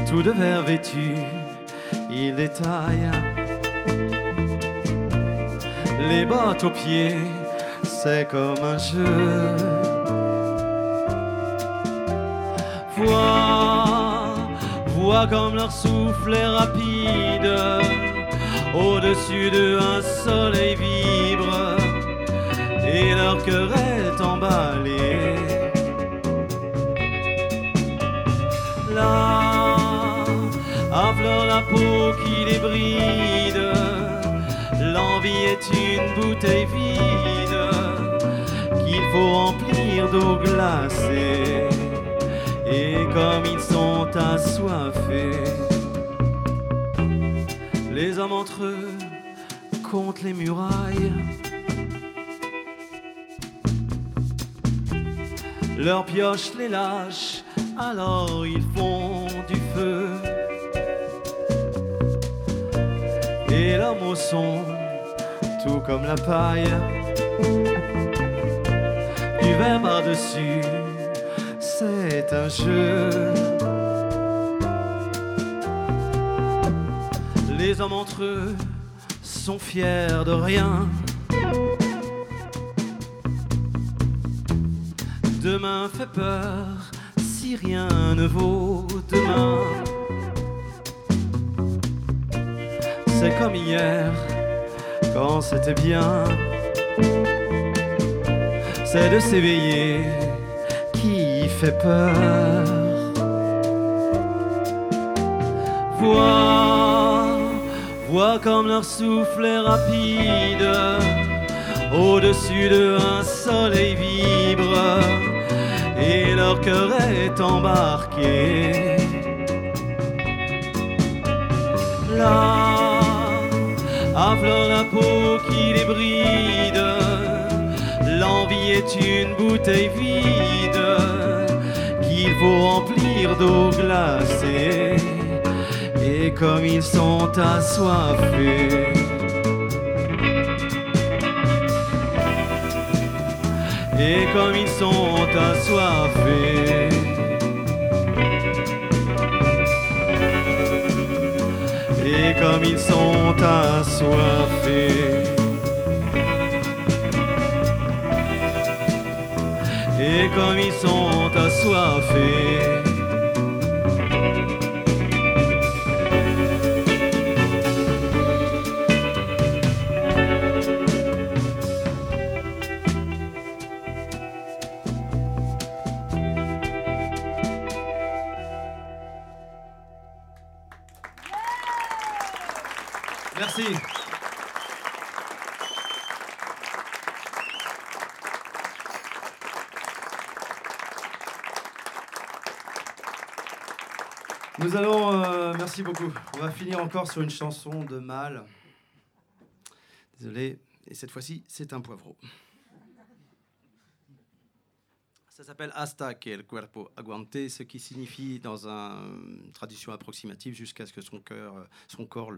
Tout de verre vêtu, ils détaillent. Les bottes aux pieds, c'est comme un jeu. Vois, vois comme leur souffle est rapide. Au-dessus d'eux, un soleil vibre et leur cœur est emballé. Là, à fleur la peau qui les bride, l'envie est une bouteille vide qu'il faut remplir d'eau glacée. Et comme ils sont assoiffés, les hommes entre eux contre les murailles. Leurs pioches les lâchent, alors ils font du feu. Et l'homme au son, tout comme la paille, du verre par-dessus, c'est un jeu. Les hommes entre eux sont fiers de rien. Fait peur si rien ne vaut demain. C'est comme hier quand c'était bien. C'est de s'éveiller qui fait peur. Vois, vois comme leur souffle est rapide. Au-dessus de un soleil vibre et leur cœur est embarqué. Là, à fleur la peau qui les bride, l'envie est une bouteille vide qu'il faut remplir d'eau glacée. Et comme ils sont assoiffés, et comme ils sont assoiffés. Et comme ils sont assoiffés. Et comme ils sont assoiffés. Encore sur une chanson de Mal. Désolé, et cette fois-ci, c'est un poivreau. Ça s'appelle Hasta que el cuerpo aguante, ce qui signifie dans un- une tradition approximative jusqu'à ce que son cœur, son corps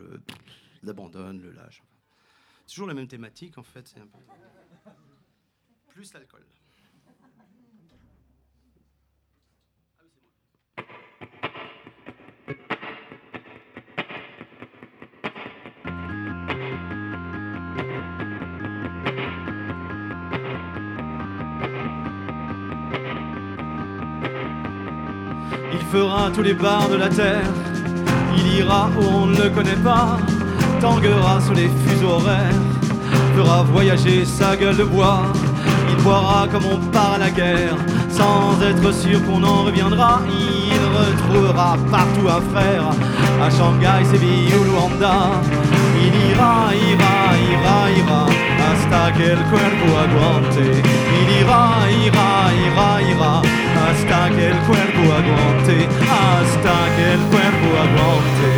l'abandonne, le lâche. C'est toujours la même thématique en fait, c'est peu plus l'alcool. Fera tous les bars de la terre. Il ira où on ne le connaît pas. Tanguera sur les fuseaux horaires. Fera voyager sa gueule de bois. Il boira comme on part à la guerre. Sans être sûr qu'on en reviendra. Il retrouvera partout un frère. À Shanghai, Séville ou Luanda. Il ira, ira, ira, ira. Hasta que el cuerpo aguante. Il ira, ira, ira, ira. Hasta que el cuerpo aguante. Hasta que el cuerpo aguante.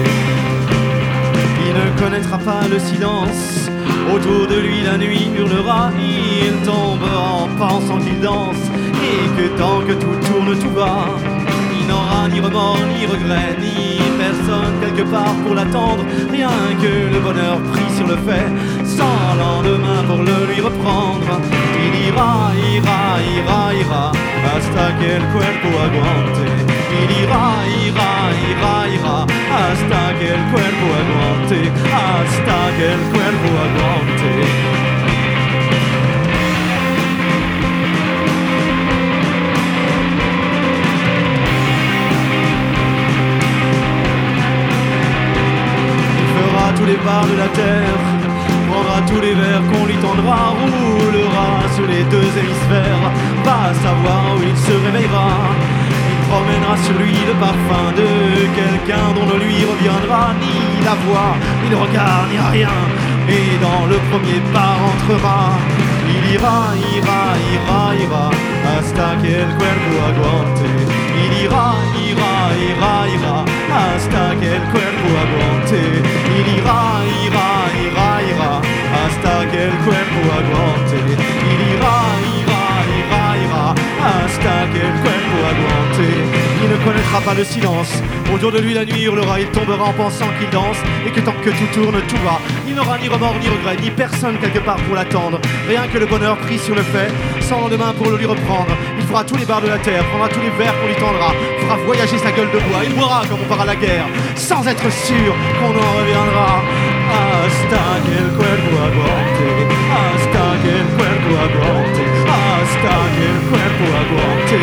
Il ne connaîtra pas le silence. Autour de lui la nuit hurlera. Il tombera en pensant qu'il danse. Et que tant que tout tourne, tout va. Il n'aura ni remords, ni regrets, ni quelque part pour l'attendre. Rien que le bonheur pris sur le fait. Sans lendemain pour le lui reprendre. Il ira, ira, ira, ira. Hasta que el cuerpo aguante. Il ira, ira, ira, ira. Hasta que el cuerpo aguante. Hasta que el cuerpo aguante. Tous les bars de la terre, prendra tous les verres qu'on lui tendra, roulera sur les deux hémisphères, va savoir où il se réveillera. Il promènera sur lui le parfum de quelqu'un dont ne lui reviendra ni la voix, ni le regard, ni rien. Et dans le premier bar entrera, il ira, ira, ira, ira, hasta que el cuerpo aguante. Il ira, ira, ira, ira, hasta que el cuerpo aguante. Il ira, ira, ira, ira, hasta que el cuerpo aguante. Il ira, ira, ira, ira, hasta que el cuerpo aguante. Il ne connaîtra pas le silence. Autour de lui, la nuit hurlera. Il tombera en pensant qu'il danse et que tant que tout tourne, tout va. Il n'aura ni remords ni regrets, ni personne quelque part pour l'attendre. Rien que le bonheur pris sur le fait, sans lendemain pour le lui reprendre. Il fera tous les bars de la terre, prendra tous les verres qu'on lui tendra, fera voyager sa gueule de bois. Il boira comme on part à la guerre, sans être sûr qu'on en reviendra. Hasta que el cuerpo aguante, hasta que el cuerpo aguante, hasta que el cuerpo aguante.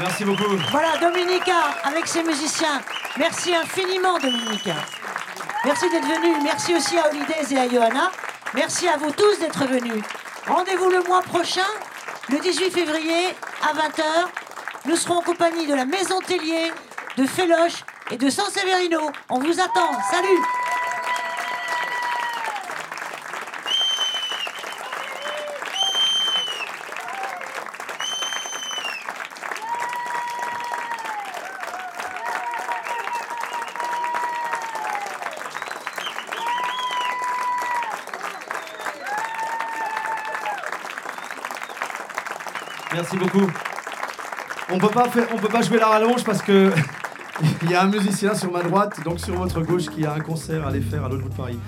Merci beaucoup. Voilà, Dominica avec ses musiciens. Merci infiniment, Dominica. Merci d'être venu. Merci aussi à Holidays et à Johanna. Merci à vous tous d'être venus. Rendez-vous le mois prochain, le 18 février, à 20h. Nous serons en compagnie de la Maison Tellier, de Féloche et de San Severino. On vous attend. Salut Beaucoup. On peut pas faire, on peut pas jouer la rallonge parce que [laughs] il y a un musicien sur ma droite, donc sur votre gauche, qui a un concert à aller faire à l'autre bout de Paris.